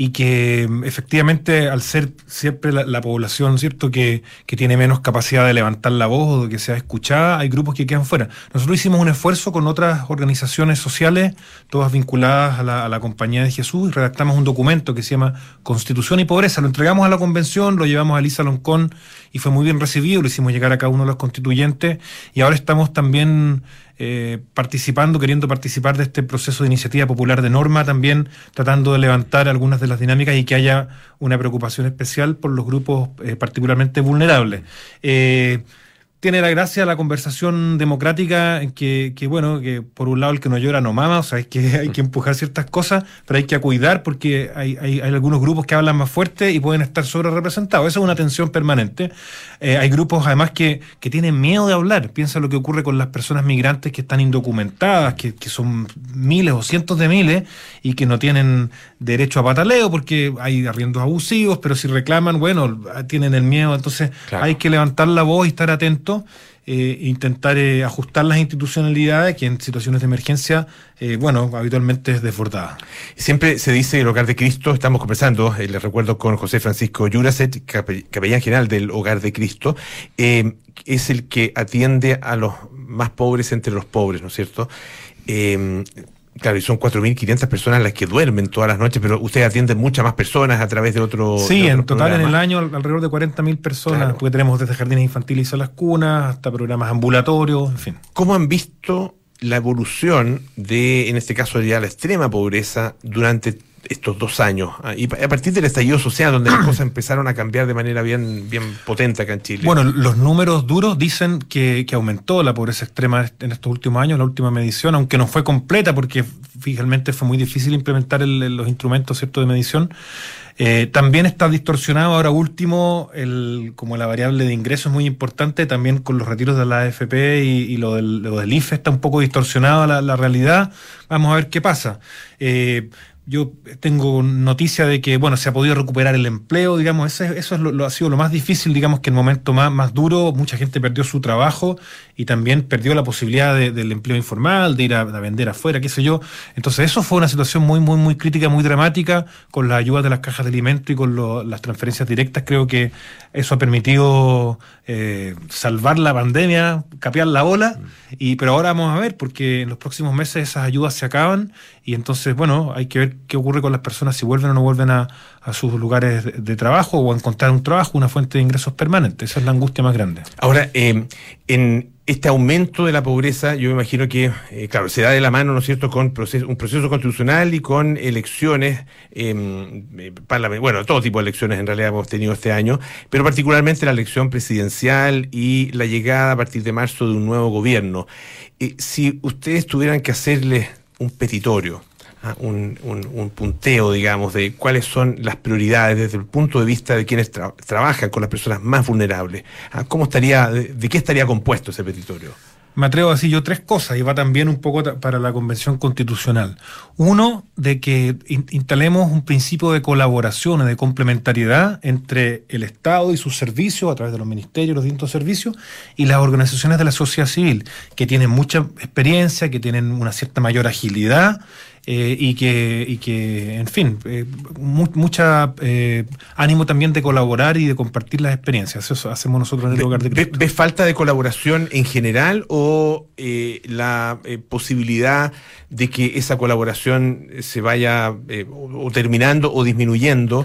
Speaker 9: y que mm, efectivamente al ser siempre la, la población cierto que, que tiene menos capacidad de levantar la voz o de que sea escuchada, hay grupos que quedan fuera. Nosotros hicimos un esfuerzo con otras organizaciones sociales, todas vinculadas a la, a la Compañía de Jesús, y redactamos un documento que se llama Constitución y Pobreza. Lo entregamos a la convención, lo llevamos a Lisa Loncón y fue muy bien recibido, lo hicimos llegar a cada uno de los constituyentes y ahora estamos también eh, participando, queriendo participar de este proceso de iniciativa popular de norma, también tratando de levantar algunas de las dinámicas y que haya una preocupación especial por los grupos eh, particularmente vulnerables. Eh, tiene la gracia la conversación democrática que, que, bueno, que por un lado el que no llora no mama, o sea, es que [laughs] hay que empujar ciertas cosas, pero hay que cuidar porque hay, hay, hay algunos grupos que hablan más fuerte y pueden estar sobre representados. Esa es una tensión permanente. Eh, hay grupos además que, que tienen miedo de hablar. Piensa lo que ocurre con las personas migrantes que están indocumentadas, que, que son miles o cientos de miles y que no tienen derecho a pataleo porque hay arriendos abusivos, pero si reclaman, bueno, tienen el miedo. Entonces
Speaker 2: Claro.
Speaker 9: hay que levantar la voz y estar atento, eh, intentar eh, ajustar las institucionalidades que en situaciones de emergencia, eh, bueno, habitualmente es desbordada.
Speaker 2: Siempre se dice el Hogar de Cristo, estamos conversando, les recuerdo con José Francisco Yuraset, cape- capellán general del Hogar de Cristo, es el que atiende a los más pobres entre los pobres, ¿no es cierto? Claro, y son 4.500 personas las que duermen todas las noches, pero usted atiende muchas más personas a través de otro...
Speaker 9: Sí,
Speaker 2: de
Speaker 9: en total en el año al- alrededor de 40.000 personas,
Speaker 2: Claro.
Speaker 9: porque tenemos desde jardines infantiles a las cunas, hasta programas ambulatorios, en fin.
Speaker 2: ¿Cómo han visto la evolución de, en este caso, ya la extrema pobreza durante estos dos años? Ah, Y a partir del estallido social, donde las [clears throat] cosas empezaron a cambiar de manera bien, bien potente acá en Chile.
Speaker 9: Bueno, los números duros dicen que, que aumentó la pobreza extrema en estos últimos años, la última medición, aunque no fue completa porque finalmente fue muy difícil implementar el- el- los instrumentos ¿cierto? de medición. Eh, también está distorsionado ahora último, el, como la variable de ingreso es muy importante, también con los retiros de la AFP y, y lo, del, lo del IFE está un poco distorsionada la, la realidad. Vamos a ver qué pasa. Eh, yo tengo noticia de que, bueno, se ha podido recuperar el empleo, digamos, ese- eso es lo, lo- ha sido lo más difícil, digamos, que el momento más, más duro, mucha gente perdió su trabajo y también perdió la posibilidad de- del empleo informal, de ir a, a vender afuera, qué sé yo. Entonces eso fue una situación muy, muy, muy crítica, muy dramática, con la ayuda de las cajas de alimentos y con lo- las transferencias directas, creo que eso ha permitido eh, salvar la pandemia, capear la ola, y, pero ahora vamos a ver, porque en los próximos meses esas ayudas se acaban y entonces, bueno, hay que ver qué ocurre con las personas si vuelven o no vuelven a, sus lugares de, trabajo o encontrar un trabajo, una fuente de ingresos permanente. Esa es la angustia más grande.
Speaker 2: Ahora, eh, en este aumento de la pobreza, yo me imagino que, eh, claro, se da de la mano, ¿no es cierto?, con un proceso constitucional y con elecciones, parlamen- bueno, todo tipo de elecciones en realidad hemos tenido este año, pero particularmente la elección presidencial y la llegada a partir de marzo de un nuevo gobierno. Eh, si ustedes tuvieran que hacerle un petitorio, ah, un, un- un punteo, digamos, de cuáles son las prioridades desde el punto de vista de quienes tra- trabajan con las personas más vulnerables. Ah, ¿Cómo estaría, de qué estaría compuesto ese petitorio?
Speaker 9: Me atrevo a decir yo tres cosas y va también un poco para la Convención Constitucional. Uno, de que in- instalemos un principio de colaboración, de complementariedad entre el Estado y sus servicios, a través de los ministerios, los distintos servicios, y las organizaciones de la sociedad civil, que tienen mucha experiencia, que tienen una cierta mayor agilidad. Eh, y, que, y que, en fin, eh, mu- mucha eh, ánimo también de colaborar y de compartir las experiencias. Eso hacemos nosotros en el hogar de
Speaker 2: ¿Ve,
Speaker 9: Cristo.
Speaker 2: ve falta de colaboración en general o eh, la posibilidad de que esa colaboración se vaya o, o terminando o disminuyendo?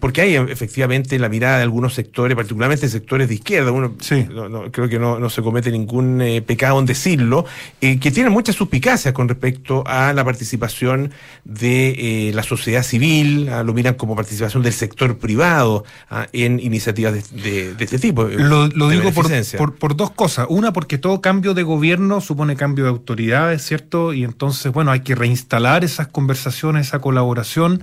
Speaker 2: Porque hay efectivamente la mirada de algunos sectores, particularmente sectores de izquierda, uno
Speaker 9: Sí.
Speaker 2: no- no- creo que no, no se comete ningún pecado en decirlo, que tienen muchas suspicacias con respecto a la participación de eh, la sociedad civil, ah, lo miran como participación del sector privado ah, en iniciativas de, de- de este tipo. eh,
Speaker 9: Lo, digo por, por- por dos cosas. Una, porque todo cambio de gobierno supone cambio de autoridades, ¿cierto? Y entonces, bueno, hay que reinstalar esas conversaciones, esa colaboración.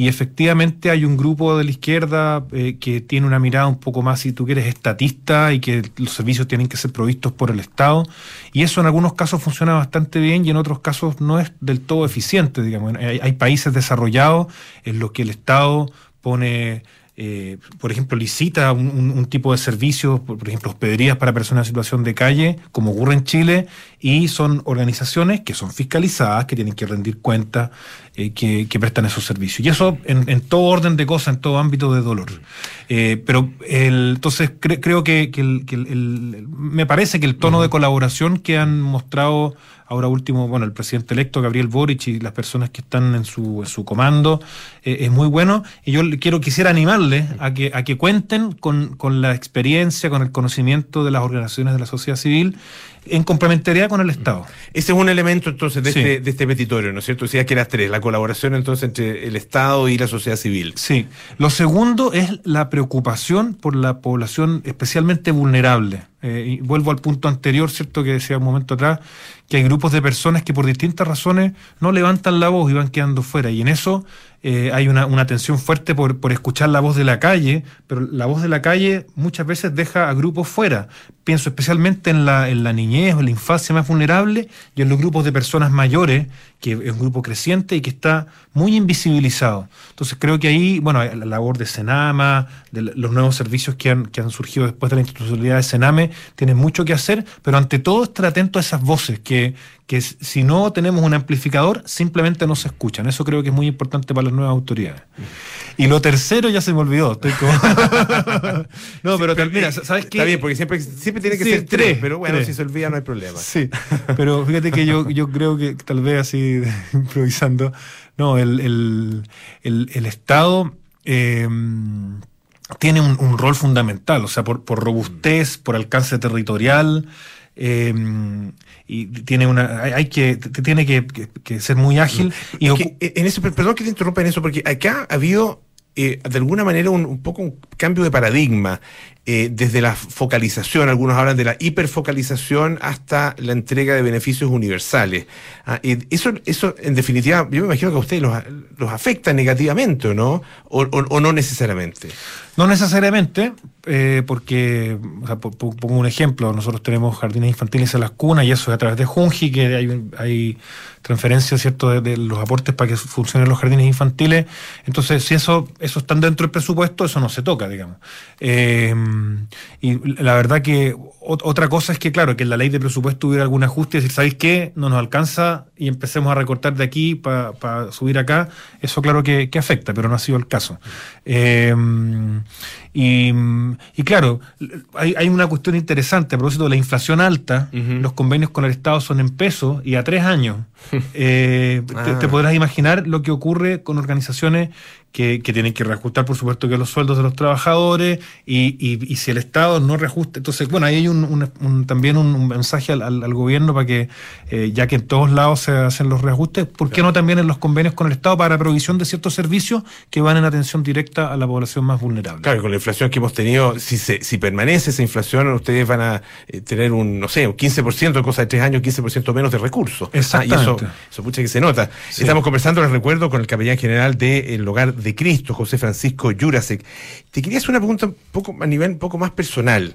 Speaker 9: Y efectivamente hay un grupo de la izquierda eh, que tiene una mirada un poco más, si tú quieres, estatista y que los servicios tienen que ser provistos por el Estado. Y eso en algunos casos funciona bastante bien y en otros casos no es del todo eficiente, digamos. Hay, hay países desarrollados en los que el Estado pone eh, por ejemplo, licita un, un- un tipo de servicios, por, por ejemplo, hospederías para personas en situación de calle, como ocurre en Chile, y son organizaciones que son fiscalizadas, que tienen que rendir cuentas, eh, que, que prestan esos servicios. Y eso en, en todo orden de cosas, en todo ámbito de dolor. Eh, pero el- entonces cre- creo que, que el- que el- el- me parece que el tono de colaboración que han mostrado ahora último, bueno, el presidente electo Gabriel Boric y las personas que están en su, su comando, eh, es muy bueno. Y yo quiero, quisiera animarles a que, a que cuenten con, con la experiencia, con el conocimiento de las organizaciones de la sociedad civil en complementariedad con el Estado.
Speaker 2: Ese es un elemento entonces de,
Speaker 9: Sí.
Speaker 2: este, de este petitorio, ¿no es cierto? Decía que las tres, la colaboración entonces entre el Estado y la sociedad civil.
Speaker 9: Sí. Lo segundo es la preocupación por la población especialmente vulnerable. Eh, y vuelvo al punto anterior, ¿cierto? Que decía un momento atrás, que hay grupos de personas que por distintas razones no levantan la voz y van quedando fuera. Y en eso eh, hay una, una tensión fuerte por, por escuchar la voz de la calle, pero la voz de la calle muchas veces deja a grupos fuera. Pienso especialmente en la, en la niñez o en la infancia más vulnerable y en los grupos de personas mayores, que es un grupo creciente y que está muy invisibilizado. Entonces creo que ahí, bueno, la labor de Senama, de los nuevos servicios que han, que han surgido después de la institucionalidad de Sename, tienen mucho que hacer, pero ante todo estar atento a esas voces que, que si no tenemos un amplificador, simplemente no se escuchan. Eso creo que es muy importante para las nuevas autoridades. Y lo tercero ya se me olvidó. Estoy como... [laughs] no, pero
Speaker 2: Sí,
Speaker 9: mira, ¿sabes qué?
Speaker 2: Está bien, porque siempre, siempre tiene que
Speaker 9: Sí,
Speaker 2: ser tres,
Speaker 9: tres,
Speaker 2: pero bueno,
Speaker 9: tres.
Speaker 2: si se olvida no hay problema.
Speaker 9: Sí, pero fíjate que yo, yo creo que tal vez así [laughs] improvisando, no, el, el, el, el Estado eh, tiene un, un rol fundamental, o sea, por, por robustez, por alcance territorial. eh, y tiene una hay, que tiene que, que- que ser muy ágil y
Speaker 2: Es que, en eso, perdón que te interrumpa en eso, porque acá ha habido eh, de alguna manera un, un poco un cambio de paradigma, eh, desde la focalización, algunos hablan de la hiperfocalización hasta la entrega de beneficios universales. Ah, eso, eso, en definitiva, yo me imagino que a ustedes los, afecta negativamente, ¿o no? O, o- o no necesariamente.
Speaker 9: No necesariamente, eh, porque, pongo un ejemplo, nosotros tenemos jardines infantiles en las cunas y eso es a través de Junji, que hay, hay transferencia ¿cierto? De, de los aportes para que funcionen los jardines infantiles. Entonces, si eso, eso están dentro del presupuesto, eso no se toca, digamos. Y la verdad que ot- otra cosa es que, claro, que en la ley de presupuesto hubiera algún ajuste y decir, ¿sabéis qué? No nos alcanza y empecemos a recortar de aquí para subir acá. Eso, claro que, que afecta, pero no ha sido el caso. Eh, y, y claro, hay, hay una cuestión interesante a propósito de la inflación alta. Los convenios con el Estado son en pesos y a tres años. [laughs] Eh, te-
Speaker 2: Ah.
Speaker 9: te, podrás imaginar lo que ocurre con organizaciones que, que tienen que reajustar, por supuesto, que los sueldos de los trabajadores y, y- y si el Estado no reajusta. Entonces, bueno, ahí hay un, un- un- también un, mensaje al, al- al gobierno para que, eh, ya que en todos lados se hacen los reajustes, ¿por qué no también en los convenios con el Estado para provisión de ciertos servicios que van en atención directa a la población más vulnerable?
Speaker 2: Claro, con la inflación que hemos tenido, si se, si permanece esa inflación, ustedes van a eh, tener un, no sé, un 15%, cosa de tres años, 15% menos de recursos. Ah, y eso,
Speaker 9: Exactamente.
Speaker 2: eso mucha que se nota.
Speaker 9: Sí.
Speaker 2: Estamos conversando, les recuerdo, con el capellán general del Hogar de Cristo, José Francisco Jurasek. Te quería hacer una pregunta un poco, a nivel un poco más personal.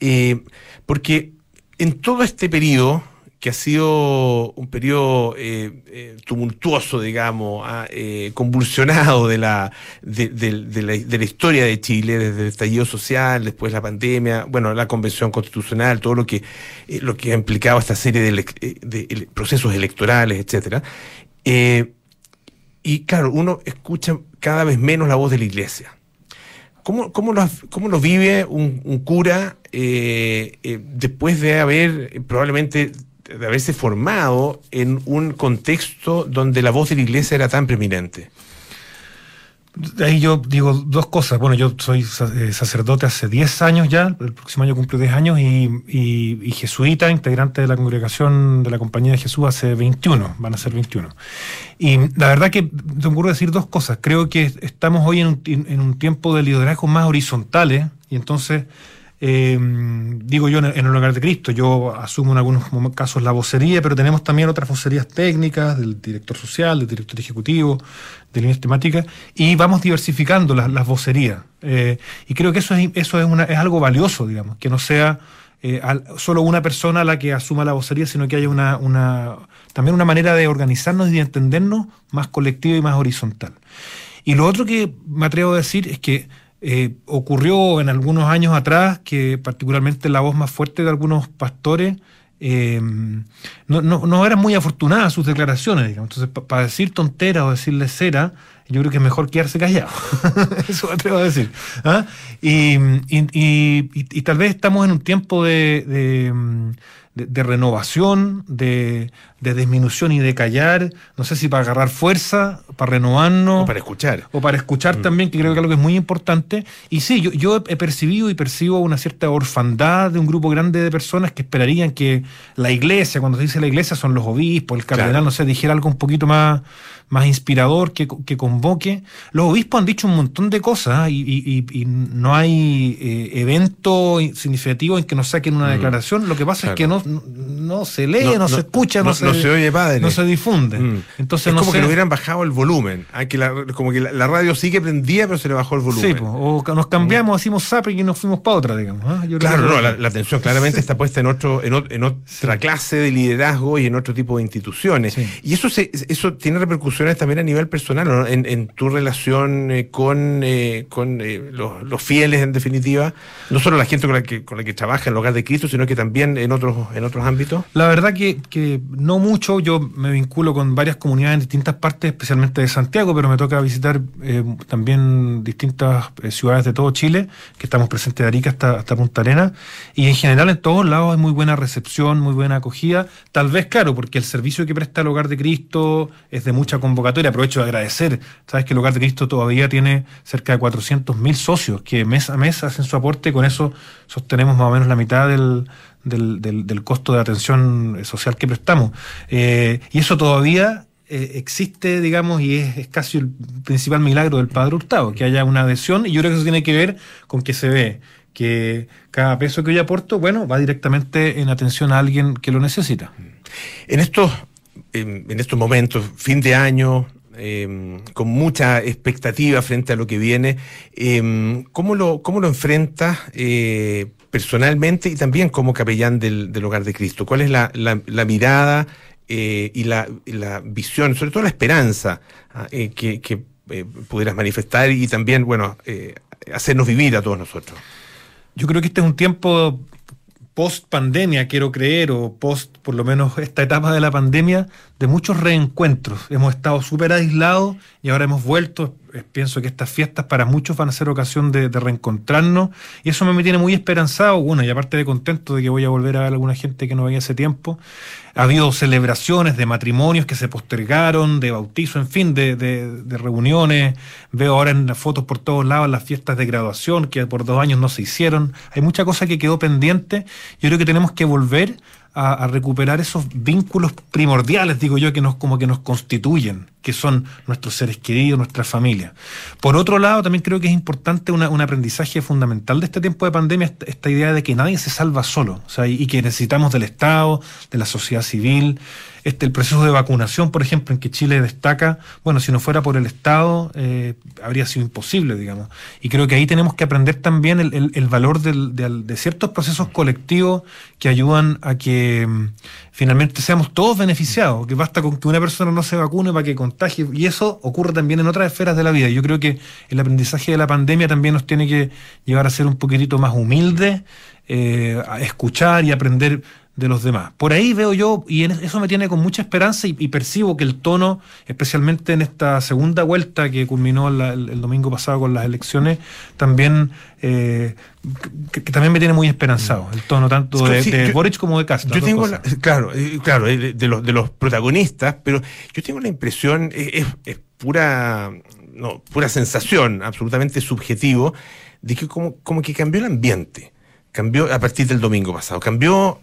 Speaker 2: Eh, porque en todo este periodo, que ha sido un periodo eh, eh, tumultuoso, digamos, ah, convulsionado de la, de, de- la, de la historia de Chile, desde el estallido social, después la pandemia, bueno, la convención constitucional, todo lo que, eh, lo que ha implicado esta serie de, procesos electorales, etcétera. Y claro, uno escucha cada vez menos la voz de la iglesia. ¿Cómo, cómo, lo, cómo lo vive un, un cura eh, eh, después de haber eh, probablemente de haberse formado en un contexto donde la voz de la iglesia era tan preeminente?
Speaker 9: Ahí yo digo dos cosas. Bueno, yo soy eh, sacerdote hace 10 años ya, el próximo año cumplo 10 años, y, jesuita, integrante de la congregación de la Compañía de Jesús hace 21, van a ser 21. Y la verdad que te ocurre decir dos cosas. Creo que estamos hoy en un, tiempo de liderazgos más horizontales, y entonces, eh, digo yo en el, hogar de Cristo, yo asumo en algunos casos la vocería, pero tenemos también otras vocerías técnicas, del director social, del director ejecutivo, de líneas temáticas, y vamos diversificando las, las vocerías. Eh, y creo que eso es, eso es, una, es algo valioso, digamos, que no sea eh, solo una persona la que asuma la vocería, sino que haya una, una, también una manera de organizarnos y de entendernos más colectiva y más horizontal. Y lo otro que me atrevo a decir es que eh, ocurrió en algunos años atrás que particularmente la voz más fuerte de algunos pastores eh, no, no, no eran muy afortunadas sus declaraciones, digamos. Entonces, para decir tontera o decirle cera, yo creo que es mejor quedarse callado. [laughs] Eso atrevo a decir. ¿ah? Y, y- y- tal vez estamos en un tiempo de, de renovación, de, de disminución y de callar, no sé si para agarrar fuerza, para renovarnos.
Speaker 2: O para escuchar.
Speaker 9: O para escuchar
Speaker 2: Mm.
Speaker 9: también, que creo que es algo que es muy importante. Y sí, yo, yo he percibido y percibo una cierta orfandad de un grupo grande de personas que esperarían que la iglesia, cuando se dice la iglesia, son los obispos, el cardenal,
Speaker 2: Claro.
Speaker 9: no sé, dijera algo un poquito más, más inspirador, que, que convoque. Los obispos han dicho un montón de cosas y, y- y- y no hay eh, evento significativo en que nos saquen una
Speaker 2: Mm.
Speaker 9: declaración. Lo que pasa es que no, no, no se lee, no,
Speaker 2: No,
Speaker 9: se escucha, no- se,
Speaker 2: no se oye padre.
Speaker 9: no se difunde.
Speaker 2: Mm.
Speaker 9: Entonces,
Speaker 2: es
Speaker 9: no
Speaker 2: como
Speaker 9: sé.
Speaker 2: que le hubieran bajado el volumen. Que la- como que la, la radio sigue prendida, pero se le bajó el volumen.
Speaker 9: Sí, po, o nos cambiamos, hicimos zapping y nos fuimos para otra, digamos. ¿ah? Yo
Speaker 2: Claro,
Speaker 9: que-
Speaker 2: no, la, la atención claramente está puesta en otro, en, en otra clase de liderazgo y en otro tipo de instituciones.
Speaker 9: Sí.
Speaker 2: Y eso se, eso tiene repercusiones también a nivel personal, ¿no? en, en tu relación eh, con, eh, con eh, los, los fieles, en definitiva, no solo la gente con la que, con la que trabaja en el hogar de Cristo, sino que también en otros, en otros ámbitos.
Speaker 9: La verdad que, que no mucho, yo me vinculo con varias comunidades en distintas partes, especialmente de Santiago, pero me toca visitar eh, también distintas eh, ciudades de todo Chile, que estamos presentes de Arica hasta, hasta Punta Arena, y en general en todos lados hay muy buena recepción, muy buena acogida, tal vez claro, porque el servicio que presta el Hogar de Cristo es de mucha convocatoria, aprovecho de agradecer, sabes que el Hogar de Cristo todavía tiene cerca de 400 mil socios que mes a mes hacen su aporte, con eso sostenemos más o menos la mitad del, del, del- costo de atención social que prestamos. Eh, y eso todavía eh, existe, digamos, y es, es casi el principal milagro del Padre Hurtado, que haya una adhesión, y yo creo que eso tiene que ver con que se ve que cada peso que yo aporto, bueno, va directamente en atención a alguien que lo necesita.
Speaker 2: En estos, en, estos momentos, fin de año, eh, con mucha expectativa frente a lo que viene, eh, ¿cómo, lo, ¿cómo lo enfrentas eh, personalmente y también como capellán del, del Hogar de Cristo? ¿Cuál es la, mirada eh, y, la, visión, sobre todo la esperanza ah, eh, que, eh, pudieras manifestar y también, bueno, hacernos vivir a todos nosotros?
Speaker 9: Yo creo que este es un tiempo post pandemia, quiero creer, o post por lo menos esta etapa de la pandemia, de muchos reencuentros. Hemos estado súper aislados y ahora hemos vuelto. Eh, Pienso que estas fiestas para muchos van a ser ocasión de, reencontrarnos y eso me tiene muy esperanzado. Bueno, y aparte de contento de que voy a volver a ver a alguna gente que no veía hace tiempo. Ha habido celebraciones de matrimonios que se postergaron, de bautizo, en fin, de, de- de reuniones. Veo ahora en las fotos por todos lados las fiestas de graduación que por dos años no se hicieron. Hay mucha cosa que quedó pendiente. Yo creo que tenemos que volver a, recuperar esos vínculos primordiales, digo yo, que nos como que nos constituyen, que son nuestros seres queridos, nuestra familia. Por otro lado, también creo que es importante una- un aprendizaje fundamental de este tiempo de pandemia, esta, idea de que nadie se salva solo, o sea, y que necesitamos del Estado, de la sociedad civil. Este, el proceso de vacunación, por ejemplo, en que Chile destaca, bueno, si no fuera por el Estado, eh, habría sido imposible, digamos. Y creo que ahí tenemos que aprender también el, valor de ciertos procesos colectivos que ayudan a que mm, finalmente seamos todos beneficiados, que basta con que una persona no se vacune para que contagie, y eso ocurre también en otras esferas de la vida. Yo creo que el aprendizaje de la pandemia también nos tiene que llevar a ser un poquitito más humildes, eh, a escuchar y aprender de los demás. Por ahí veo yo, y en eso me tiene con mucha esperanza y, y percibo que el tono, especialmente en esta segunda vuelta que culminó la- el, el domingo pasado con las elecciones, también eh, que, que también me tiene muy esperanzado. El tono tanto de,
Speaker 2: Sí,
Speaker 9: de
Speaker 2: yo-
Speaker 9: Boric como de Castro.
Speaker 2: Yo tengo, la- claro, eh, claro, eh, de los, de los protagonistas, pero yo tengo la impresión, es, es pura, no, pura sensación, absolutamente subjetivo, de que como, como que cambió el ambiente, cambió a partir del domingo pasado, cambió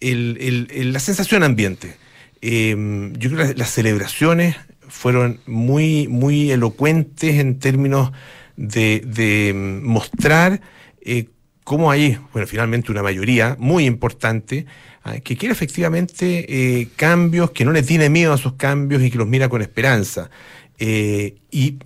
Speaker 2: la sensación ambiente. Eh, yo creo que las, celebraciones fueron muy, muy elocuentes en términos de, mm, mostrar eh, cómo hay, bueno, finalmente una mayoría muy importante ah, que quiere efectivamente eh, cambios, que no le tiene miedo a esos cambios y que los mira con esperanza. Eh, y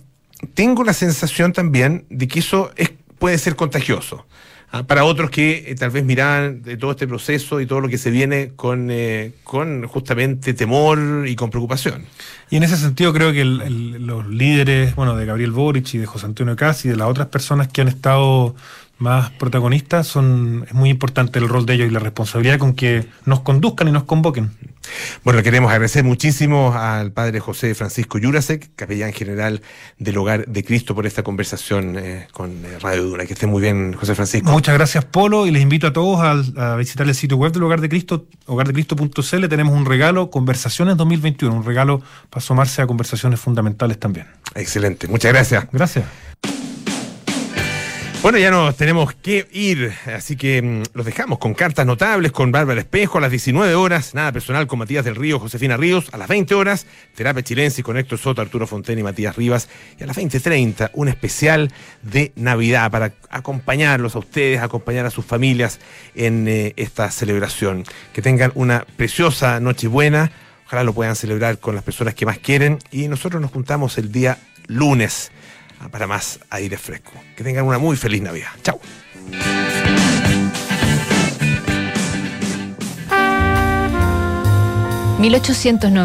Speaker 2: tengo la sensación también de que eso es, puede ser contagioso. Ah, para otros que eh, tal vez miran de todo este proceso y todo lo que se viene con, eh, con justamente temor y con preocupación.
Speaker 9: Y en ese sentido creo que el- los líderes, bueno, de Gabriel Boric y de José Antonio Caz y de las otras personas que han estado más protagonistas, son, es muy importante el rol de ellos y la responsabilidad con que nos conduzcan y nos convoquen.
Speaker 2: Bueno, queremos agradecer muchísimo al padre José Francisco Yurasek, capellán general del Hogar de Cristo, por esta conversación eh, con eh, Radio Duna. Que esté muy bien, José Francisco.
Speaker 9: Muchas gracias, Polo, y les invito a todos al- a, visitar el sitio web del Hogar de Cristo, hogardecristo.cl. Tenemos un regalo, Conversaciones 2021, un regalo para asomarse a conversaciones fundamentales también.
Speaker 2: Excelente, muchas gracias.
Speaker 9: Gracias.
Speaker 2: Bueno, ya nos tenemos que ir, así que mm, los dejamos con cartas notables con Bárbara Espejo a las 19 horas, nada personal con Matías del Río, Josefina Ríos, a las 20 horas, terapia chilense con Héctor Soto, Arturo Fontaine y Matías Rivas, y a las 20.30 un especial de Navidad para acompañarlos a ustedes, acompañar a sus familias en eh, esta celebración. Que tengan una preciosa Nochebuena, ojalá lo puedan celebrar con las personas que más quieren, y nosotros nos juntamos el día lunes para más aire fresco. Que tengan una muy feliz Navidad. Chao.
Speaker 10: 1890